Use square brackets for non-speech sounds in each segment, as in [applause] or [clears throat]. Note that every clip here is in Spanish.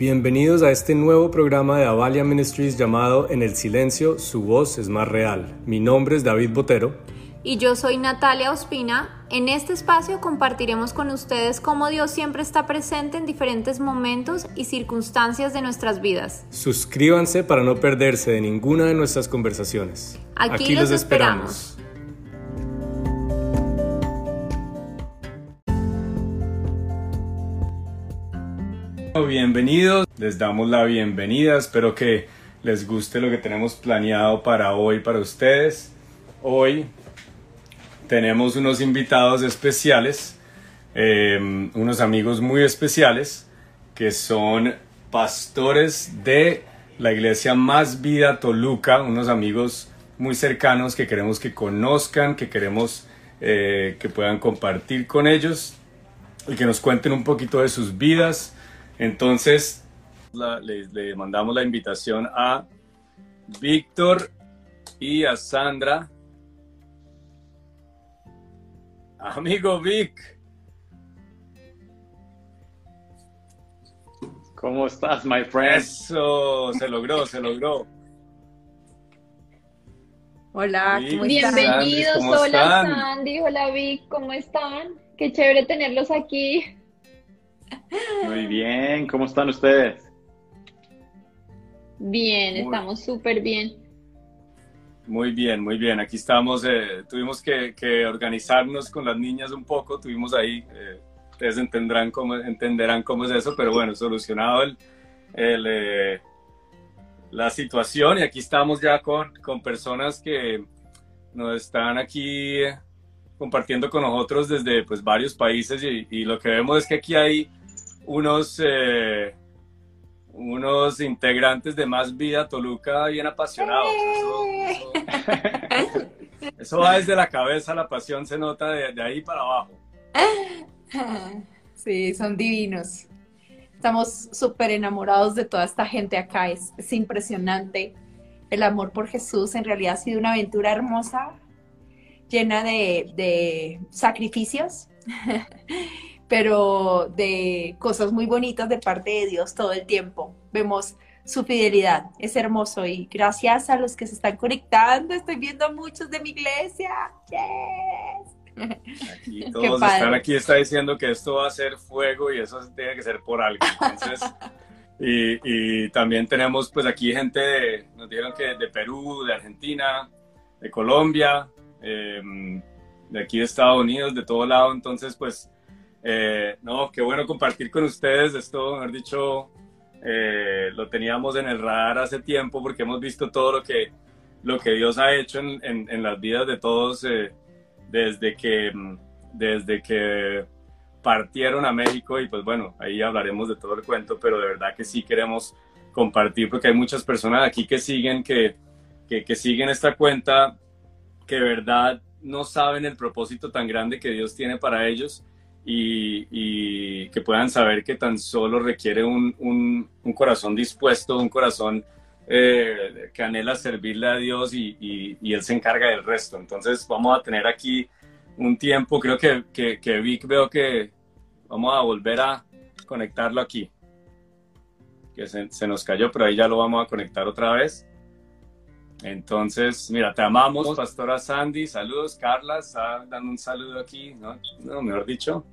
Bienvenidos a este nuevo programa de Avalia Ministries llamado En el silencio, su voz es más real. Mi nombre es David Botero. Y yo soy Natalia Ospina. En este espacio compartiremos con ustedes cómo Dios siempre está presente en diferentes momentos y circunstancias de nuestras vidas. Suscríbanse para no perderse de ninguna de nuestras conversaciones. Aquí, los, esperamos. Bienvenidos, les damos la bienvenida, espero que les guste lo que tenemos planeado para hoy para ustedes. Hoy tenemos unos invitados especiales, em, unos amigos muy especiales que son pastores de la iglesia Más Vida Toluca, unos amigos muy cercanos que queremos que conozcan, que queremos eh, que puedan compartir con ellos y que nos cuenten un poquito de sus vidas entonces, le, mandamos la invitación a Víctor y a Sandra. Amigo Vic. ¿Cómo estás, my friend? Eso, se logró, se logró. Hola, ¿cómo bienvenidos. hola, Sandy. Hola, Vic, ¿cómo están? Qué chévere tenerlos aquí. Muy bien, ¿cómo están ustedes? Bien, estamos súper bien. Muy bien, muy bien. Aquí estamos, eh, tuvimos que, organizarnos con las niñas un poco, tuvimos ahí, eh, ustedes entenderán cómo, entenderán cómo es eso, pero bueno, solucionado el, eh, la situación y aquí estamos ya con, con personas que nos están aquí compartiendo con nosotros desde pues, varios países y, y lo que vemos es que aquí hay unos, eh, unos integrantes de Más Vida Toluca bien apasionados. Eso, va desde la cabeza, la pasión se nota de, ahí para abajo. Sí, son divinos. Estamos súper enamorados de toda esta gente acá. Es, es, impresionante. El amor por Jesús en realidad ha sido una aventura hermosa, llena de, de sacrificios. [laughs] pero de cosas muy bonitas de parte de Dios todo el tiempo. Vemos su fidelidad, es hermoso y gracias a los que se están conectando, estoy viendo a muchos de mi iglesia. Yes. Aquí [laughs] todos están aquí, está diciendo que esto va a ser fuego y eso tiene que ser por algo. Entonces, [laughs] y, también tenemos pues aquí gente, de, nos dijeron que de Perú, de Argentina, de Colombia, em, de aquí de Estados Unidos, de todo lado. Entonces, pues eh, no, qué bueno compartir con ustedes. Esto, mejor dicho, eh, lo teníamos en el radar hace tiempo porque hemos visto todo lo que, lo que Dios ha hecho en, en, las vidas de todos eh, desde, que, desde que partieron a México. Y pues bueno, ahí hablaremos de todo el cuento, pero de verdad que sí queremos compartir porque hay muchas personas aquí que siguen, que, que, que siguen esta cuenta, que de verdad no saben el propósito tan grande que Dios tiene para ellos y, que puedan saber que tan solo requiere un, un, corazón dispuesto, un corazón eh, que anhela servirle a Dios y, Él se encarga del resto. Entonces vamos a tener aquí un tiempo, creo que, que, que Vic veo que vamos a volver a conectarlo aquí, que se, se nos cayó, pero ahí ya lo vamos a conectar otra vez. Entonces, mira, te amamos, Pastora Sandy. Saludos, Carla. Está dando un saludo aquí, ¿no? no mejor dicho.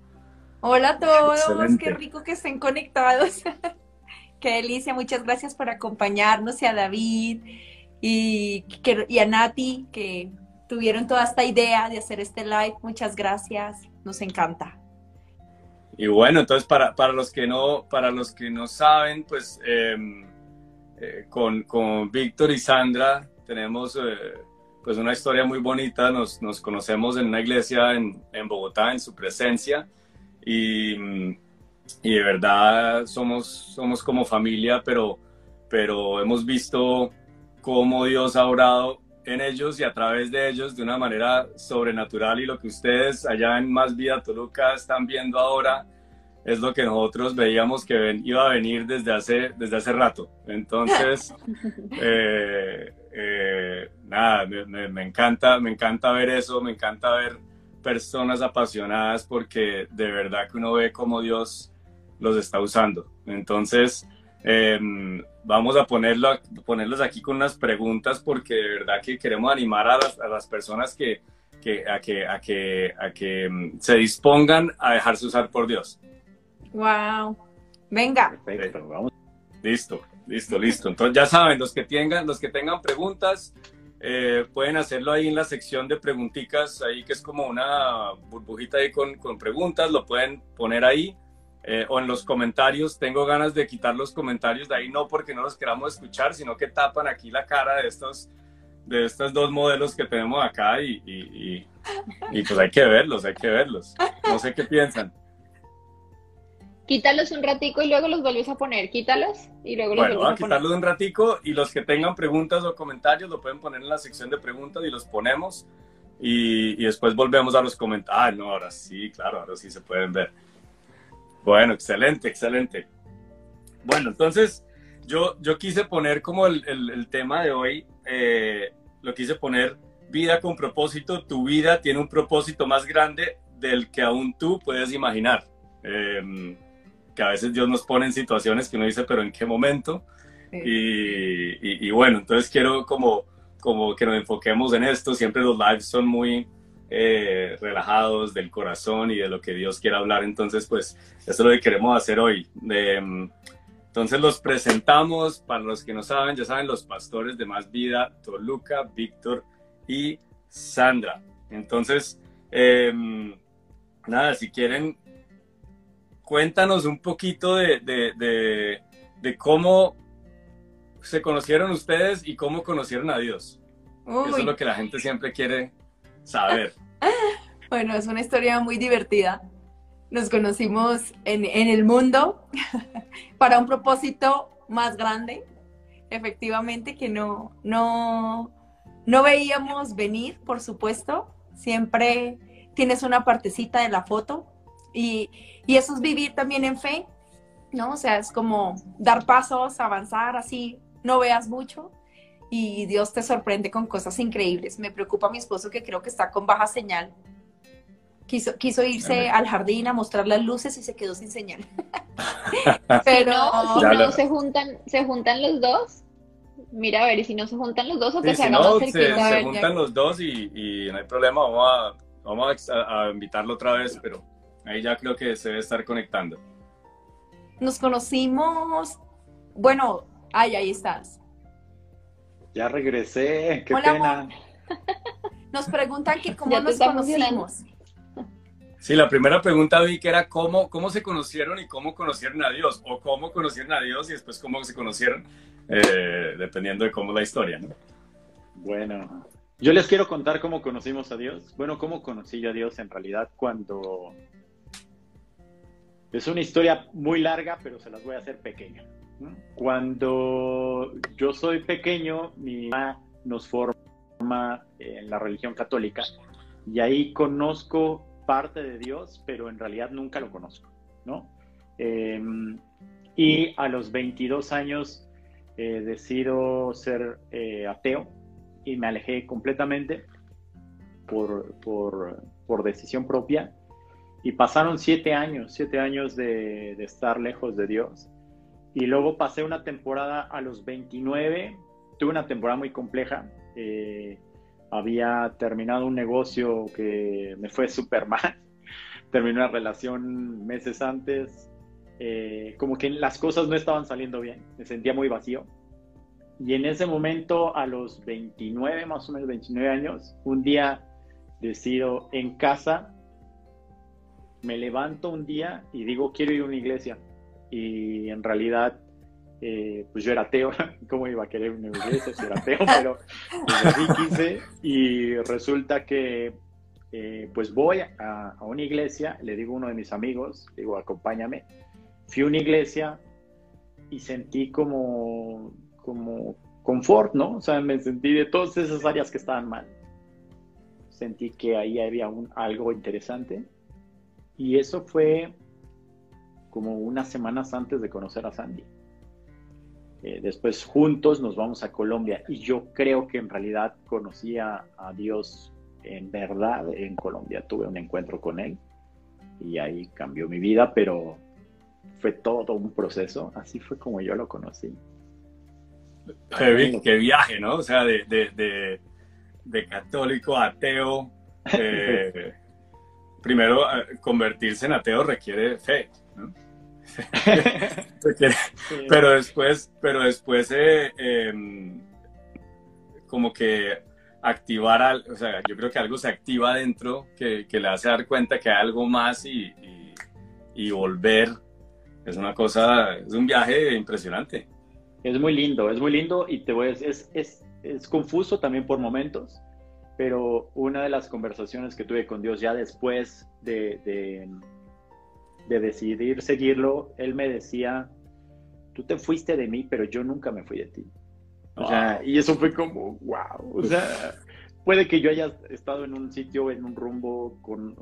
Hola a todos, qué rico que estén conectados. [laughs] qué delicia, muchas gracias por acompañarnos y a David y, y a Nati que tuvieron toda esta idea de hacer este live. Muchas gracias, nos encanta. Y bueno, entonces para, para los que no, para los que no saben, pues em, eh, con, con Víctor y Sandra tenemos eh, pues una historia muy bonita, nos, nos conocemos en una iglesia en, en, Bogotá, en su presencia, y, y, de verdad somos, somos como familia, pero, pero hemos visto cómo Dios ha orado en ellos y a través de ellos de una manera sobrenatural y lo que ustedes allá en Más Vida Toluca están viendo ahora es lo que nosotros veíamos que iba a venir desde hace, desde hace rato. Entonces, [laughs] eh, eh, nada, me, encanta, me encanta ver eso, me encanta ver personas apasionadas porque de verdad que uno ve cómo Dios los está usando. Entonces, em, vamos a ponerlo, ponerlos aquí con unas preguntas porque de verdad que queremos animar a las, a las personas que, que, a, que, a, que, a que em, se dispongan a dejarse usar por Dios. Wow. Venga. Perfecto, vamos. Listo, listo, listo. Entonces ya saben, los que tengan, los que tengan preguntas, eh, pueden hacerlo ahí en la sección de preguntitas, ahí que es como una burbujita ahí con, con preguntas, lo pueden poner ahí. Eh, o en los comentarios, tengo ganas de quitar los comentarios de ahí, no porque no los queramos escuchar, sino que tapan aquí la cara de estos, de estos dos modelos que tenemos acá y, y, y pues hay que verlos, hay que verlos. No sé qué piensan. Quítalos un ratico y luego los vuelves a poner. Quítalos y luego los bueno, vuelves a, a quitarlos un ratico y los que tengan preguntas o comentarios lo pueden poner en la sección de preguntas y los ponemos y, y después volvemos a los comentarios. Ah, no, ahora sí, claro, ahora sí se pueden ver. Bueno, excelente, excelente. Bueno, entonces yo, yo quise poner como el, el, el tema de hoy, eh, lo quise poner vida con propósito. Tu vida tiene un propósito más grande del que aún tú puedes imaginar. Eh, que a veces Dios nos pone en situaciones que uno dice, pero ¿en qué momento? Sí. Y, y, y, bueno, entonces quiero como, como que nos enfoquemos en esto. Siempre los lives son muy eh, relajados del corazón y de lo que Dios quiere hablar. Entonces, pues eso es lo que queremos hacer hoy. Eh, entonces los presentamos, para los que no saben, ya saben, los pastores de Más Vida, Toluca, Víctor y Sandra. Entonces, eh, nada, si quieren cuéntanos un poquito de, de, de, de, cómo se conocieron ustedes y cómo conocieron a Dios. Uy. Eso es lo que la gente siempre quiere saber. [laughs] bueno, es una historia muy divertida. Nos conocimos en, en el mundo [laughs] para un propósito más grande, efectivamente, que no, no, no veíamos venir, por supuesto. Siempre tienes una partecita de la foto y, y eso es vivir también en fe, ¿no? O sea, es como dar pasos, avanzar así, no veas mucho y Dios te sorprende con cosas increíbles. Me preocupa mi esposo que creo que está con baja señal. Quiso, quiso irse al jardín a mostrar las luces y se quedó sin señal. [laughs] Pero si no se juntan, se juntan los dos. Mira, a ver, y si no se juntan los dos o que sí, se si no, se, se juntan los dos y, y, no hay problema, vamos, a, vamos a, a invitarlo otra vez, pero Ahí ya creo que se debe estar conectando. Nos conocimos. Bueno, ay, ahí estás. Ya regresé, qué Hola, pena. Amor. [laughs] Nos preguntan que cómo nos conocimos. Sí, la primera pregunta vi que era cómo, cómo se conocieron y cómo conocieron a Dios, o cómo conocieron a Dios y después cómo se conocieron, eh, dependiendo de cómo la historia, ¿no? Bueno, yo les quiero contar cómo conocimos a Dios. Bueno, cómo conocí yo a Dios en realidad cuando es una historia muy larga, pero se las voy a hacer pequeña. Cuando yo soy pequeño, mi mamá nos forma en la religión católica y ahí conozco parte de Dios, pero en realidad nunca lo conozco, ¿no? Eh, y a los 22 años eh, decido ser eh, ateo y me alejé completamente por, por, por decisión propia y pasaron siete años, siete años de, estar lejos de Dios. Y luego pasé una temporada a los 29, tuve una temporada muy compleja. Eh, había terminado un negocio que me fue súper mal. [laughs] Terminé una relación meses antes. Eh, como que las cosas no estaban saliendo bien. Me sentía muy vacío. Y en ese momento, a los 29, más o menos 29 años, un día decido en casa me levanto un día y digo, quiero ir a una iglesia. Y en realidad, eh, pues yo era ateo. [laughs] ¿Cómo iba a querer una iglesia si era ateo? [laughs] Pero pues así quise. Y resulta que, eh, pues voy a, a, una iglesia, le digo a uno de mis amigos, digo, acompáñame. Fui a una iglesia y sentí como, como confort, ¿no? O sea, me sentí de todas esas áreas que estaban mal. Sentí que ahí había un, algo interesante y eso fue como unas semanas antes de conocer a Sandy. Eh, después juntos nos vamos a Colombia y yo creo que en realidad conocí a, a, Dios en verdad en Colombia. Tuve un encuentro con Él y ahí cambió mi vida, pero fue todo un proceso, así fue como yo lo conocí. Qué, viaje, ¿no? O sea, de, de, de, católico a ateo. [laughs] Eh, primero, eh, convertirse en ateo requiere fe, ¿no? [laughs] pero después, pero después eh, em, como que activar, o sea, yo creo que algo se activa dentro que, que le hace dar cuenta que hay algo más y, y, volver. Es una cosa, es un viaje impresionante. Es muy lindo, es muy lindo y te voy a decir, es, es, es confuso también por momentos, pero una de las conversaciones que tuve con Dios ya después de, de de decidir seguirlo, él me decía, tú te fuiste de mí, pero yo nunca me fui de ti. O sea, y eso fue como, wow. O sea, puede que yo haya estado en un sitio, en un rumbo con,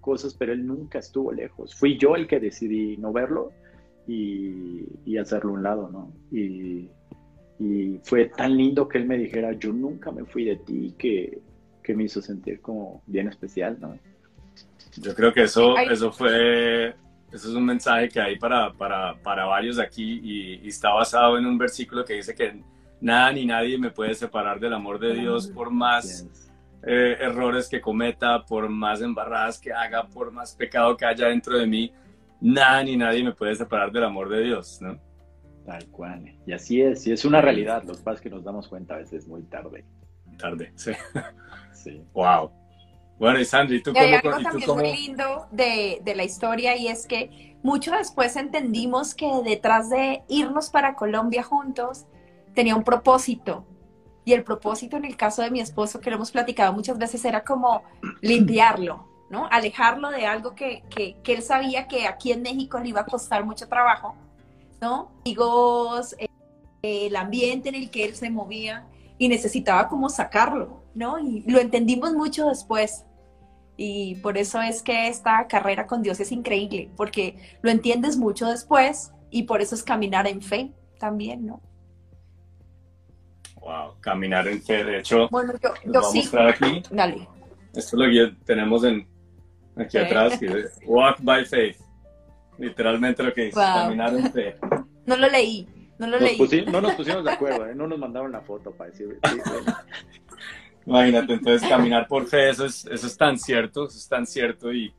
cosas, pero él nunca estuvo lejos. Fui yo el que decidí no verlo y, y hacerlo a un lado, ¿no? Y, y, fue tan lindo que él me dijera, yo nunca me fui de ti, que, que me hizo sentir como bien especial, ¿no? Yo creo que eso, eso fue, eso es un mensaje que hay para, para, para varios aquí y, está basado en un versículo que dice que nada ni nadie me puede separar del amor de Dios por más eh, errores que cometa, por más embarradas que haga, por más pecado que haya dentro de mí, nada ni nadie me puede separar del amor de Dios, ¿no? Tal cual. Y así es, y es una realidad. Los padres que nos damos cuenta a veces muy tarde. Tarde, sí. Sí. Wow. Bueno, y Sandri, ¿tú cómo, hay algo también muy lindo de, de, la historia y es que mucho después entendimos que detrás de irnos para Colombia juntos tenía un propósito. Y el propósito en el caso de mi esposo, que lo hemos platicado muchas veces, era como [clears throat] limpiarlo, ¿no? Alejarlo de algo que, que, que él sabía que aquí en México le iba a costar mucho trabajo, ¿no? Amigos, eh, el ambiente en el que él se movía y necesitaba como sacarlo, ¿no? Y lo entendimos mucho después. Y por eso es que esta carrera con Dios es increíble, porque lo entiendes mucho después y por eso es caminar en fe también, ¿no? Wow, caminar en fe. De hecho, bueno, yo, yo voy a mostrar aquí. Dale. Esto es lo que tenemos en, aquí atrás, [laughs] Walk by Faith. Literalmente lo que dice, caminar en fe. No lo leí, no lo leí. no nos pusimos de [laughs] acuerdo, ¿eh? no nos mandaron la foto para decir. [laughs] Imagínate, entonces caminar por fe, eso es, eso es tan cierto, eso es tan cierto. Y,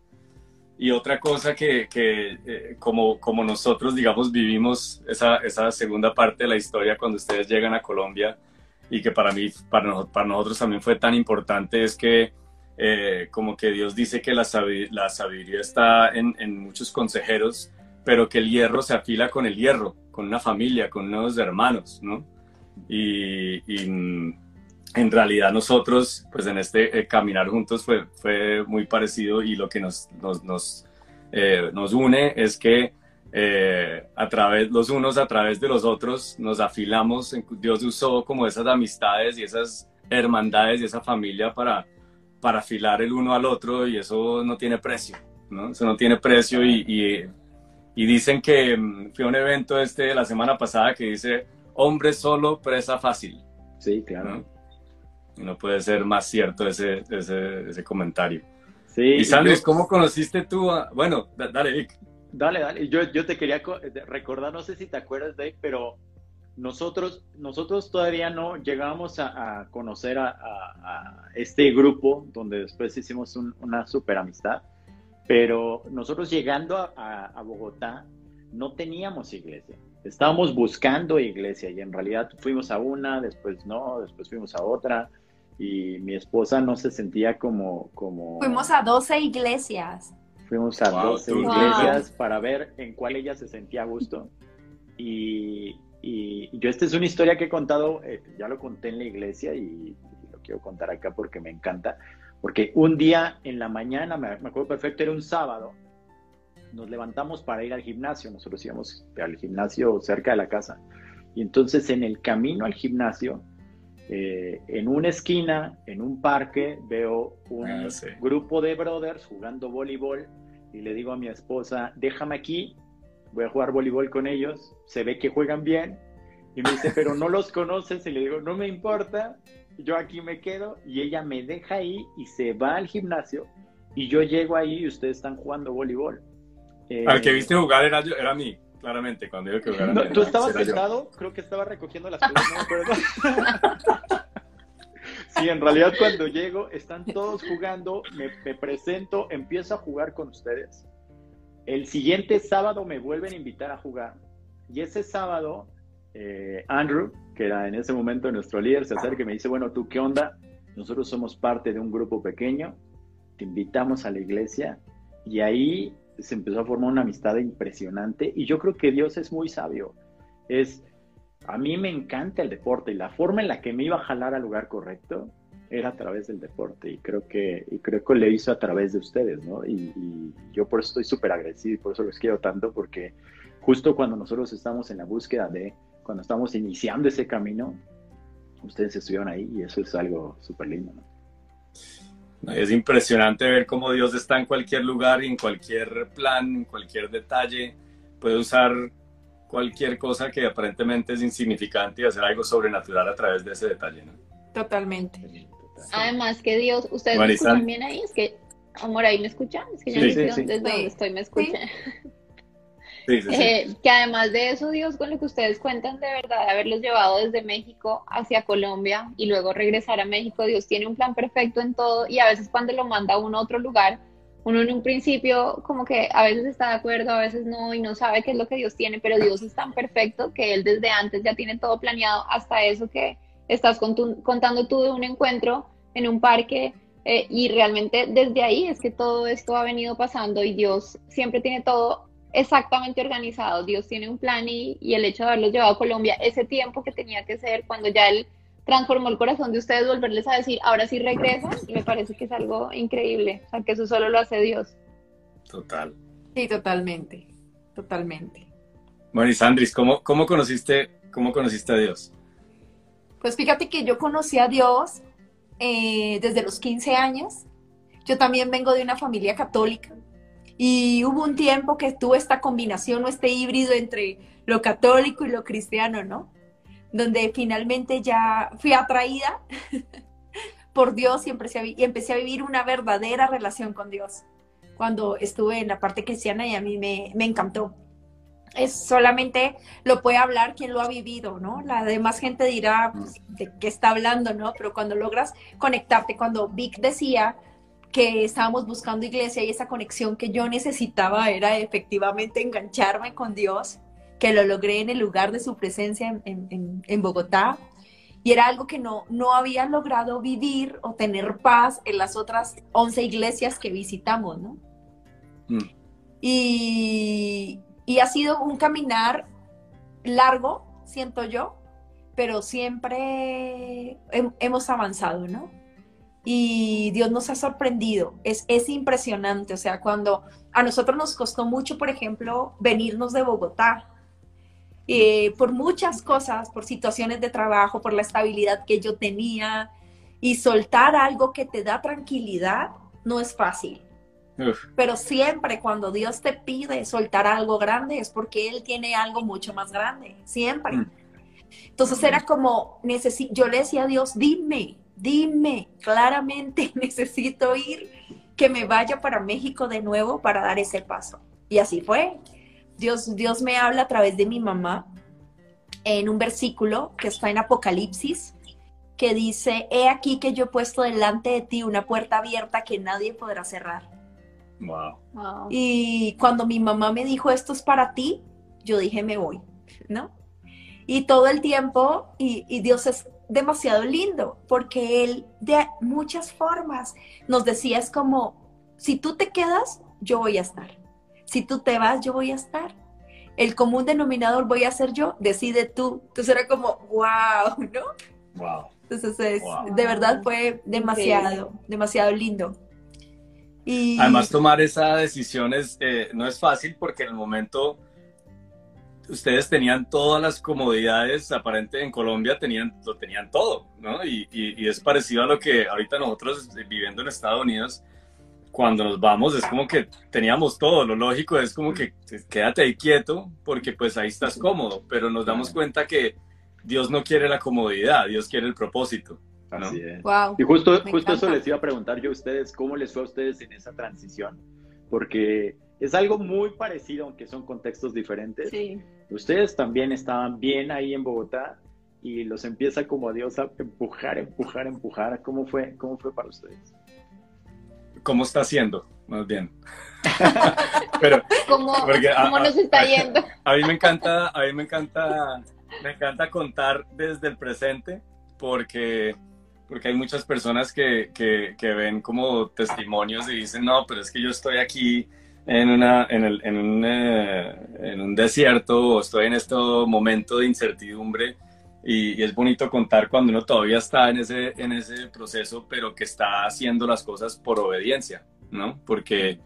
y otra cosa que, que eh, como, como nosotros, digamos, vivimos esa, esa segunda parte de la historia cuando ustedes llegan a Colombia y que para mí, para, para nosotros también fue tan importante, es que eh, como que Dios dice que la, la sabiduría está en, en, muchos consejeros, pero que el hierro se afila con el hierro, con una familia, con unos hermanos, ¿no? Y, y en realidad nosotros, pues en este eh, caminar juntos fue, fue muy parecido y lo que nos, nos, nos, eh, nos une es que eh, a través, los unos a través de los otros nos afilamos, Dios usó como esas amistades y esas hermandades y esa familia para, para afilar el uno al otro y eso no tiene precio, ¿no? Eso no tiene precio y, y, y dicen que mm, fue un evento este la semana pasada que dice, hombre solo, presa fácil. Sí, claro. No puede ser más cierto ese, ese, ese comentario. Sí, y Sanders, ¿cómo conociste tú a... Bueno, dale, Vic. Dale, dale. Yo, yo te quería recordar, no sé si te acuerdas, Dave, pero nosotros, nosotros todavía no llegamos a, conocer a, a, este grupo donde después hicimos una super amistad, pero nosotros llegando a, Bogotá no teníamos iglesia. Estábamos buscando iglesia y en realidad fuimos a una, después no, después fuimos a otra y mi esposa no se sentía como... como... Fuimos a 12 iglesias. Fuimos a 12 iglesias para ver en cuál ella se sentía a gusto. Y, y yo esta es una historia que he contado, eh, ya lo conté en la iglesia y, lo quiero contar acá porque me encanta. Porque un día en la mañana, me, me acuerdo perfecto, era un sábado, nos levantamos para ir al gimnasio. Nosotros íbamos al gimnasio cerca de la casa. Y entonces en el camino al gimnasio eh, en una esquina, en un parque, veo un ah, grupo de brothers jugando voleibol y le digo a mi esposa, déjame aquí, voy a jugar voleibol con ellos, se ve que juegan bien y me dice, pero no los conoces y le digo, no me importa, yo aquí me quedo y ella me deja ahí y se va al gimnasio y yo llego ahí y ustedes están jugando voleibol. Al que viste jugar era, yo, era mí, claramente, cuando yo que jugar. No, ¿Tú estabas sentado? Creo que estaba recogiendo las cosas, no me acuerdo. [laughs] Sí, en realidad cuando llego, están todos jugando, me, me, presento, empiezo a jugar con ustedes. El siguiente sábado me vuelven a invitar a jugar. Y ese sábado, eh, Andrew, que era en ese momento nuestro líder, se acerca y me dice, bueno, ¿tú qué onda? Nosotros somos parte de un grupo pequeño, te invitamos a la iglesia. Y ahí se empezó a formar una amistad impresionante. Y yo creo que Dios es muy sabio. Es a mí me encanta el deporte y la forma en la que me iba a jalar al lugar correcto era a través del deporte y creo que, y creo que lo hizo a través de ustedes, ¿no? Y, yo por eso estoy súper agradecido y por eso los quiero tanto porque justo cuando nosotros estamos en la búsqueda de, cuando estamos iniciando ese camino, ustedes estuvieron ahí y eso es algo súper lindo, ¿no? Es impresionante ver cómo Dios está en cualquier lugar y en cualquier plan, en cualquier detalle. Puede usar cualquier cosa que aparentemente es insignificante y hacer algo sobrenatural a través de ese detalle, ¿no? Totalmente. Además que Dios, ustedes me escuchan bien ahí, es que, amor, ahí me escuchan, es que ya sí, no sé desde donde estoy me escuchan. Eh, que además de eso, Dios, con lo que ustedes cuentan de verdad, de haberlos llevado desde México hacia Colombia y luego regresar a México, Dios tiene un plan perfecto en todo y a veces cuando lo manda uno a otro lugar, uno en un principio como que a veces está de acuerdo, a veces no, y no sabe qué es lo que Dios tiene, pero Dios es tan perfecto que Él desde antes ya tiene todo planeado, hasta eso que estás contando tú de un encuentro en un parque, eh, y realmente desde ahí es que todo esto ha venido pasando y Dios siempre tiene todo exactamente organizado, Dios tiene un plan y, y el hecho de haberlos llevado a Colombia, ese tiempo que tenía que ser cuando ya Él transformó el corazón de ustedes volverles a decir, ahora sí regresan, y me parece que es algo increíble, o sea, que eso solo lo hace Dios. Total. Sí, totalmente, totalmente. Bueno, y Sandris, ¿cómo, cómo, conociste, ¿cómo conociste a Dios? Pues fíjate que yo conocí a Dios eh, desde los 15 años. Yo también vengo de una familia católica y hubo un tiempo que tuve esta combinación o este híbrido entre lo católico y lo cristiano, ¿no? donde finalmente ya fui atraída [laughs] por Dios y empecé, a, y empecé a vivir una verdadera relación con Dios cuando estuve en la parte cristiana y a mí me, me encantó. Es solamente lo puede hablar quien lo ha vivido, ¿no? La demás gente dirá pues, de qué está hablando, ¿no? Pero cuando logras conectarte, cuando Vic decía que estábamos buscando iglesia y esa conexión que yo necesitaba era efectivamente engancharme con Dios, que lo logré en el lugar de su presencia en, Bogotá. Y era algo que no, no había logrado vivir o tener paz en las otras 11 iglesias que visitamos, ¿no? Mm. Y, y ha sido un caminar largo, siento yo, pero siempre hemos avanzado, ¿no? Y Dios nos ha sorprendido, es, es impresionante, o sea, cuando a nosotros nos costó mucho, por ejemplo, venirnos de Bogotá, eh, por muchas cosas, por situaciones de trabajo, por la estabilidad que yo tenía. Y soltar algo que te da tranquilidad no es fácil. Pero siempre cuando Dios te pide soltar algo grande es porque Él tiene algo mucho más grande, siempre. Mm. Entonces era como, yo le decía a Dios, dime, dime, claramente [laughs] necesito ir, que me vaya para México de nuevo para dar ese paso. Y así fue. Dios, Dios me habla a través de mi mamá en un versículo que está en Apocalipsis, que dice, he aquí que yo he puesto delante de ti una puerta abierta que nadie podrá cerrar. Wow. Y cuando mi mamá me dijo, esto es para ti, yo dije, me voy, ¿no? Y todo el tiempo, y, y Dios es demasiado lindo, porque Él de muchas formas nos decía, es como, si tú te quedas, yo voy a estar si tú te vas, yo voy a estar. El común denominador voy a ser yo, decide tú. Entonces era como, wow, ¿no? Wow. Entonces, de verdad fue demasiado, demasiado lindo. Y... Además, tomar esa decisión es, eh, no es fácil porque en el momento ustedes tenían todas las comodidades, aparente en Colombia tenían, lo tenían todo, ¿no? Y, y, es parecido a lo que ahorita nosotros viviendo en Estados Unidos, cuando nos vamos es como que teníamos todo, lo lógico es como que quédate ahí quieto porque pues ahí estás cómodo, pero nos damos cuenta que Dios no quiere la comodidad, Dios quiere el propósito. Así es. y justo, justo eso les iba a preguntar yo a ustedes, ¿cómo les fue a ustedes en esa transición? Porque es algo muy parecido, aunque son contextos diferentes. Sí. Ustedes también estaban bien ahí en Bogotá y los empieza como a Dios a empujar, empujar, empujar. ¿Cómo fue, cómo fue para ustedes? ¿Cómo está haciendo? Más bien. [laughs] Pero, ¿Cómo, nos está yendo? [laughs] A, mí me encanta, a mí me encanta, me encanta contar desde el presente porque porque hay muchas personas que, que, ven como testimonios y dicen, no, pero es que yo estoy aquí en, una, en, el, en, un, eh, en un desierto o estoy en este momento de incertidumbre y, es bonito contar cuando uno todavía está en ese, en ese proceso, pero que está haciendo las cosas por obediencia, ¿no? Porque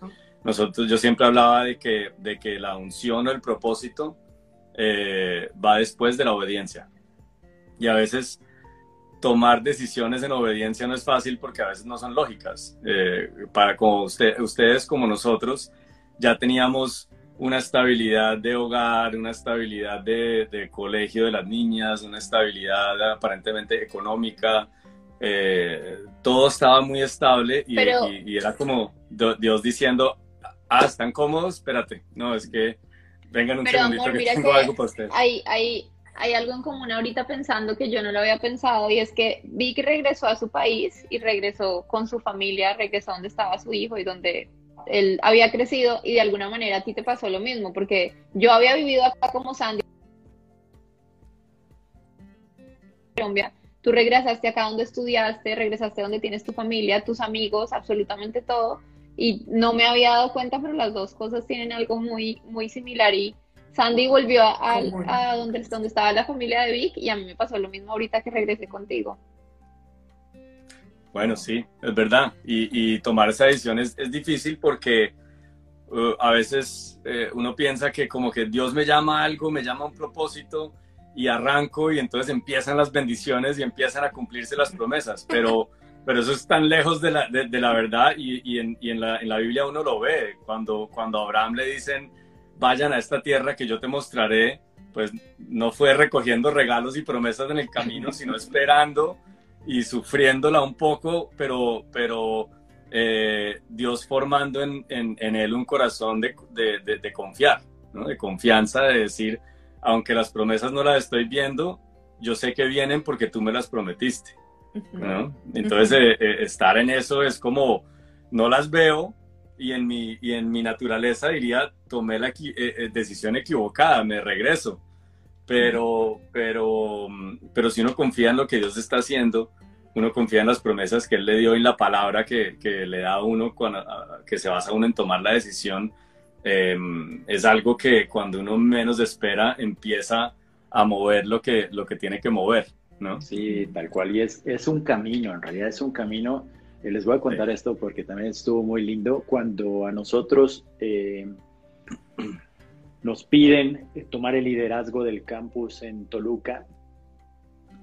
nosotros, yo siempre hablaba de que, de que la unción o el propósito eh, va después de la obediencia. Y a veces tomar decisiones en obediencia no es fácil porque a veces no son lógicas. Eh, para como usted, ustedes como nosotros ya teníamos una estabilidad de hogar, una estabilidad de, colegio de las niñas, una estabilidad aparentemente económica. Eh, todo estaba muy estable y, era como Dios diciendo, ah, están cómodos, espérate, no, es que vengan un segundito que tengo algo para ustedes. Hay, hay, hay algo en común ahorita pensando que yo no lo había pensado y es que Vic regresó a su país y regresó con su familia, regresó donde estaba su hijo y donde él había crecido y de alguna manera a ti te pasó lo mismo porque yo había vivido acá como Sandy Colombia, tú regresaste acá donde estudiaste, regresaste donde tienes tu familia, tus amigos, absolutamente todo y no me había dado cuenta pero las dos cosas tienen algo muy muy similar y Sandy volvió a, donde, donde estaba la familia de Vic y a mí me pasó lo mismo ahorita que regresé contigo. Bueno, sí, es verdad. Y, tomar esa decisión es, difícil porque uh, a veces eh, uno piensa que como que Dios me llama a algo, me llama a un propósito y arranco y entonces empiezan las bendiciones y empiezan a cumplirse las promesas. Pero, [laughs] pero eso es tan lejos de la, de, la verdad y, en, y en, la, en, la, Biblia uno lo ve. Cuando, cuando a Abraham le dicen vayan a esta tierra que yo te mostraré, pues no fue recogiendo regalos y promesas en el camino, sino esperando y sufriéndola un poco, pero, pero eh, Dios formando en, en, él un corazón de, de, de, confiar, ¿no? de confianza, de decir, aunque las promesas no las estoy viendo, yo sé que vienen porque tú me las prometiste. ¿no? Entonces, eh, eh, estar en eso es como, no las veo, y en mi, y en mi naturaleza diría, tomé la eh, eh, decisión equivocada, me regreso. Pero, pero, pero si uno confía en lo que Dios está haciendo, uno confía en las promesas que Él le dio y en la palabra que, que le da a uno, cuando, que se basa uno en tomar la decisión, em, es algo que cuando uno menos espera empieza a mover lo que, lo que tiene que mover, ¿no? Sí, tal cual. Y es, es un camino, en realidad es un camino eh, les voy a contar esto porque también estuvo muy lindo. Cuando a nosotros eh, [clears throat] nos piden tomar el liderazgo del campus en Toluca,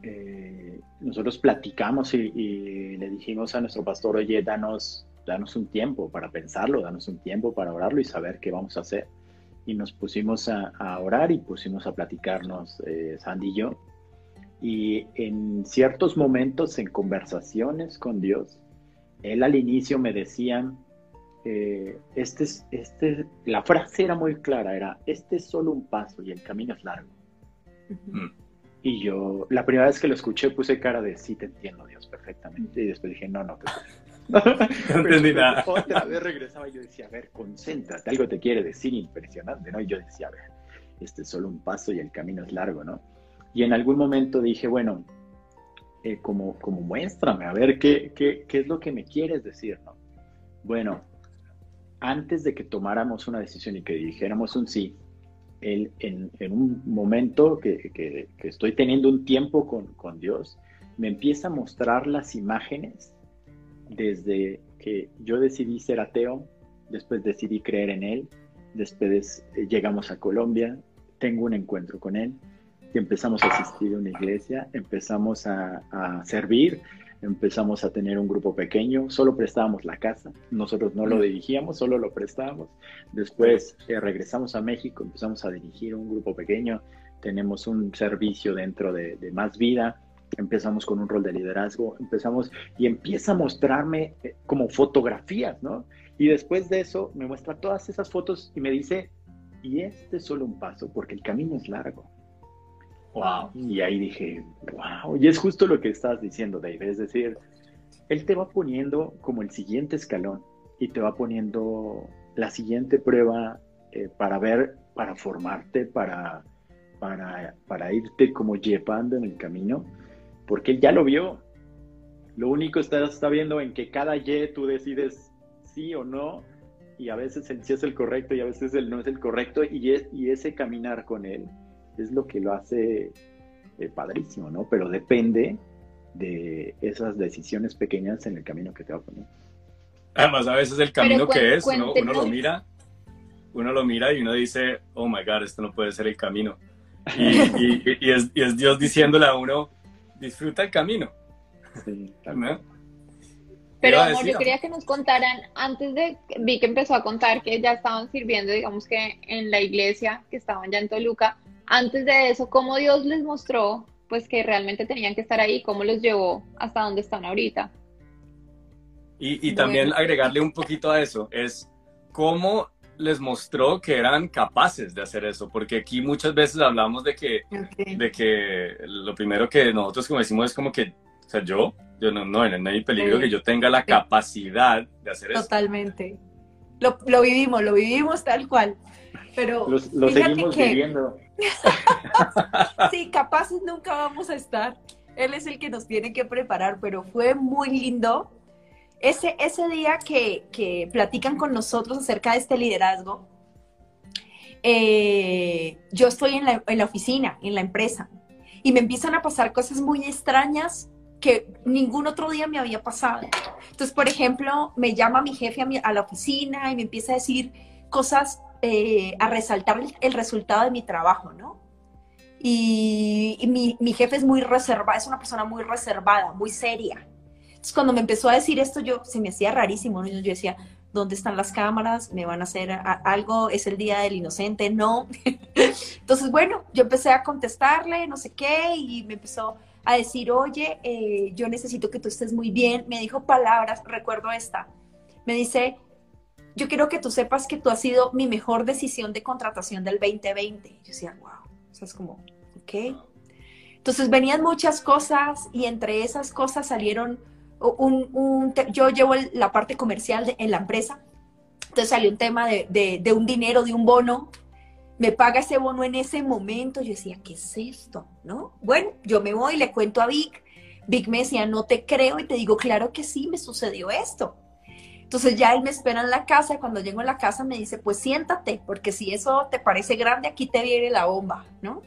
eh, nosotros platicamos y, le dijimos a nuestro pastor, oye, danos, danos un tiempo para pensarlo, danos un tiempo para orarlo y saber qué vamos a hacer. Y nos pusimos a, a orar y pusimos a platicarnos, Sandy y yo. Y en ciertos momentos, en conversaciones con Dios, él al inicio me decía, eh, este, este, la frase era muy clara, era, este es solo un paso y el camino es largo. Mm. Y yo, la primera vez que lo escuché, puse cara de, sí, te entiendo, Dios, perfectamente. Y después dije, no, no, [laughs] no entendí nada. Otra vez regresaba y yo decía, a ver, concéntrate, algo te quiere decir impresionante, ¿no? Y yo decía, a ver, este es solo un paso y el camino es largo, ¿no? Y en algún momento dije, bueno, eh, como, como muéstrame, a ver qué, qué, qué, es lo que me quieres decir, ¿no? Bueno, antes de que tomáramos una decisión y que dijéramos un sí, él, en, un momento que, estoy teniendo un tiempo con, Dios, me empieza a mostrar las imágenes desde que yo decidí ser ateo, después decidí creer en Él, después eh, llegamos a Colombia, tengo un encuentro con Él, empezamos a asistir a una iglesia, empezamos a, servir, empezamos a tener un grupo pequeño, solo prestábamos la casa, nosotros no lo mm. dirigíamos, solo lo prestábamos. Después eh, regresamos a México, empezamos a dirigir un grupo pequeño, tenemos un servicio dentro de, Más Vida, empezamos con un rol de liderazgo, empezamos y empieza a mostrarme eh, como fotografías, ¿no? Y después de eso me muestra todas esas fotos y me dice, y este es solo un paso porque el camino es largo. Wow. Y ahí dije, wow. Y es justo lo que estás diciendo, Dave. Es decir, él te va poniendo como el siguiente escalón y te va poniendo la siguiente prueba eh, para ver, para formarte, para, para, para irte como llevando en el camino, porque él ya lo vio. Lo único está, está viendo en que cada Y tú decides sí o no, y a veces el sí es el correcto y a veces el no es el correcto, y, es, y ese caminar con él es lo que lo hace eh, padrísimo, ¿no? Pero depende de esas decisiones pequeñas en el camino que te va a poner. Además, a veces el camino que es, uno, lo mira, uno lo mira y uno dice, oh my God, esto no puede ser el camino. [laughs] Y, es, Dios diciéndole a uno, disfruta el camino. Pero amor, yo quería que nos contaran, antes de, vi que empezó a contar que ya estaban sirviendo, digamos que en la iglesia, que estaban ya en Toluca, antes de eso, ¿cómo Dios les mostró pues que realmente tenían que estar ahí, cómo los llevó hasta donde están ahorita? Y, también agregarle un poquito a eso, es cómo les mostró que eran capaces de hacer eso, porque aquí muchas veces hablamos de que, de que lo primero que nosotros como decimos es como que, o sea, yo, yo no, no, no hay peligro que yo tenga la capacidad de hacer eso. Totalmente. Lo, lo, vivimos, lo vivimos tal cual. Pero lo seguimos viviendo. [laughs] sí, capaces nunca vamos a estar. Él es el que nos tiene que preparar, pero fue muy lindo. Ese, ese día que, platican con nosotros acerca de este liderazgo, eh, yo estoy en la, en la oficina, en la empresa, y me empiezan a pasar cosas muy extrañas que ningún otro día me había pasado. Entonces, por ejemplo, me llama mi jefe a, a la oficina y me empieza a decir cosas eh, a resaltar el, resultado de mi trabajo, ¿no? Y, mi, jefe es muy reservada, es una persona muy reservada, muy seria. Entonces, cuando me empezó a decir esto, yo se me hacía rarísimo, ¿no? Yo decía, ¿dónde están las cámaras? ¿Me van a hacer algo? ¿Es el día del inocente? No. [laughs] Entonces, bueno, yo empecé a contestarle, no sé qué, y me empezó a decir, oye, eh, yo necesito que tú estés muy bien. Me dijo palabras, recuerdo esta. Me dice, yo quiero que tú sepas que tú has sido mi mejor decisión de contratación del 2020. Yo decía, wow, o sea, es como, ok. Entonces venían muchas cosas y entre esas cosas salieron un, yo llevo la parte comercial en la empresa, entonces salió un tema de, de, un dinero, de un bono, me paga ese bono en ese momento, yo decía, ¿qué es esto? ¿No? Bueno, yo me voy, le cuento a Vic, Vic me decía, no te creo y te digo, claro que sí, me sucedió esto. Entonces ya él me espera en la casa y cuando llego a la casa me dice, pues siéntate, porque si eso te parece grande, aquí te viene la bomba, ¿no?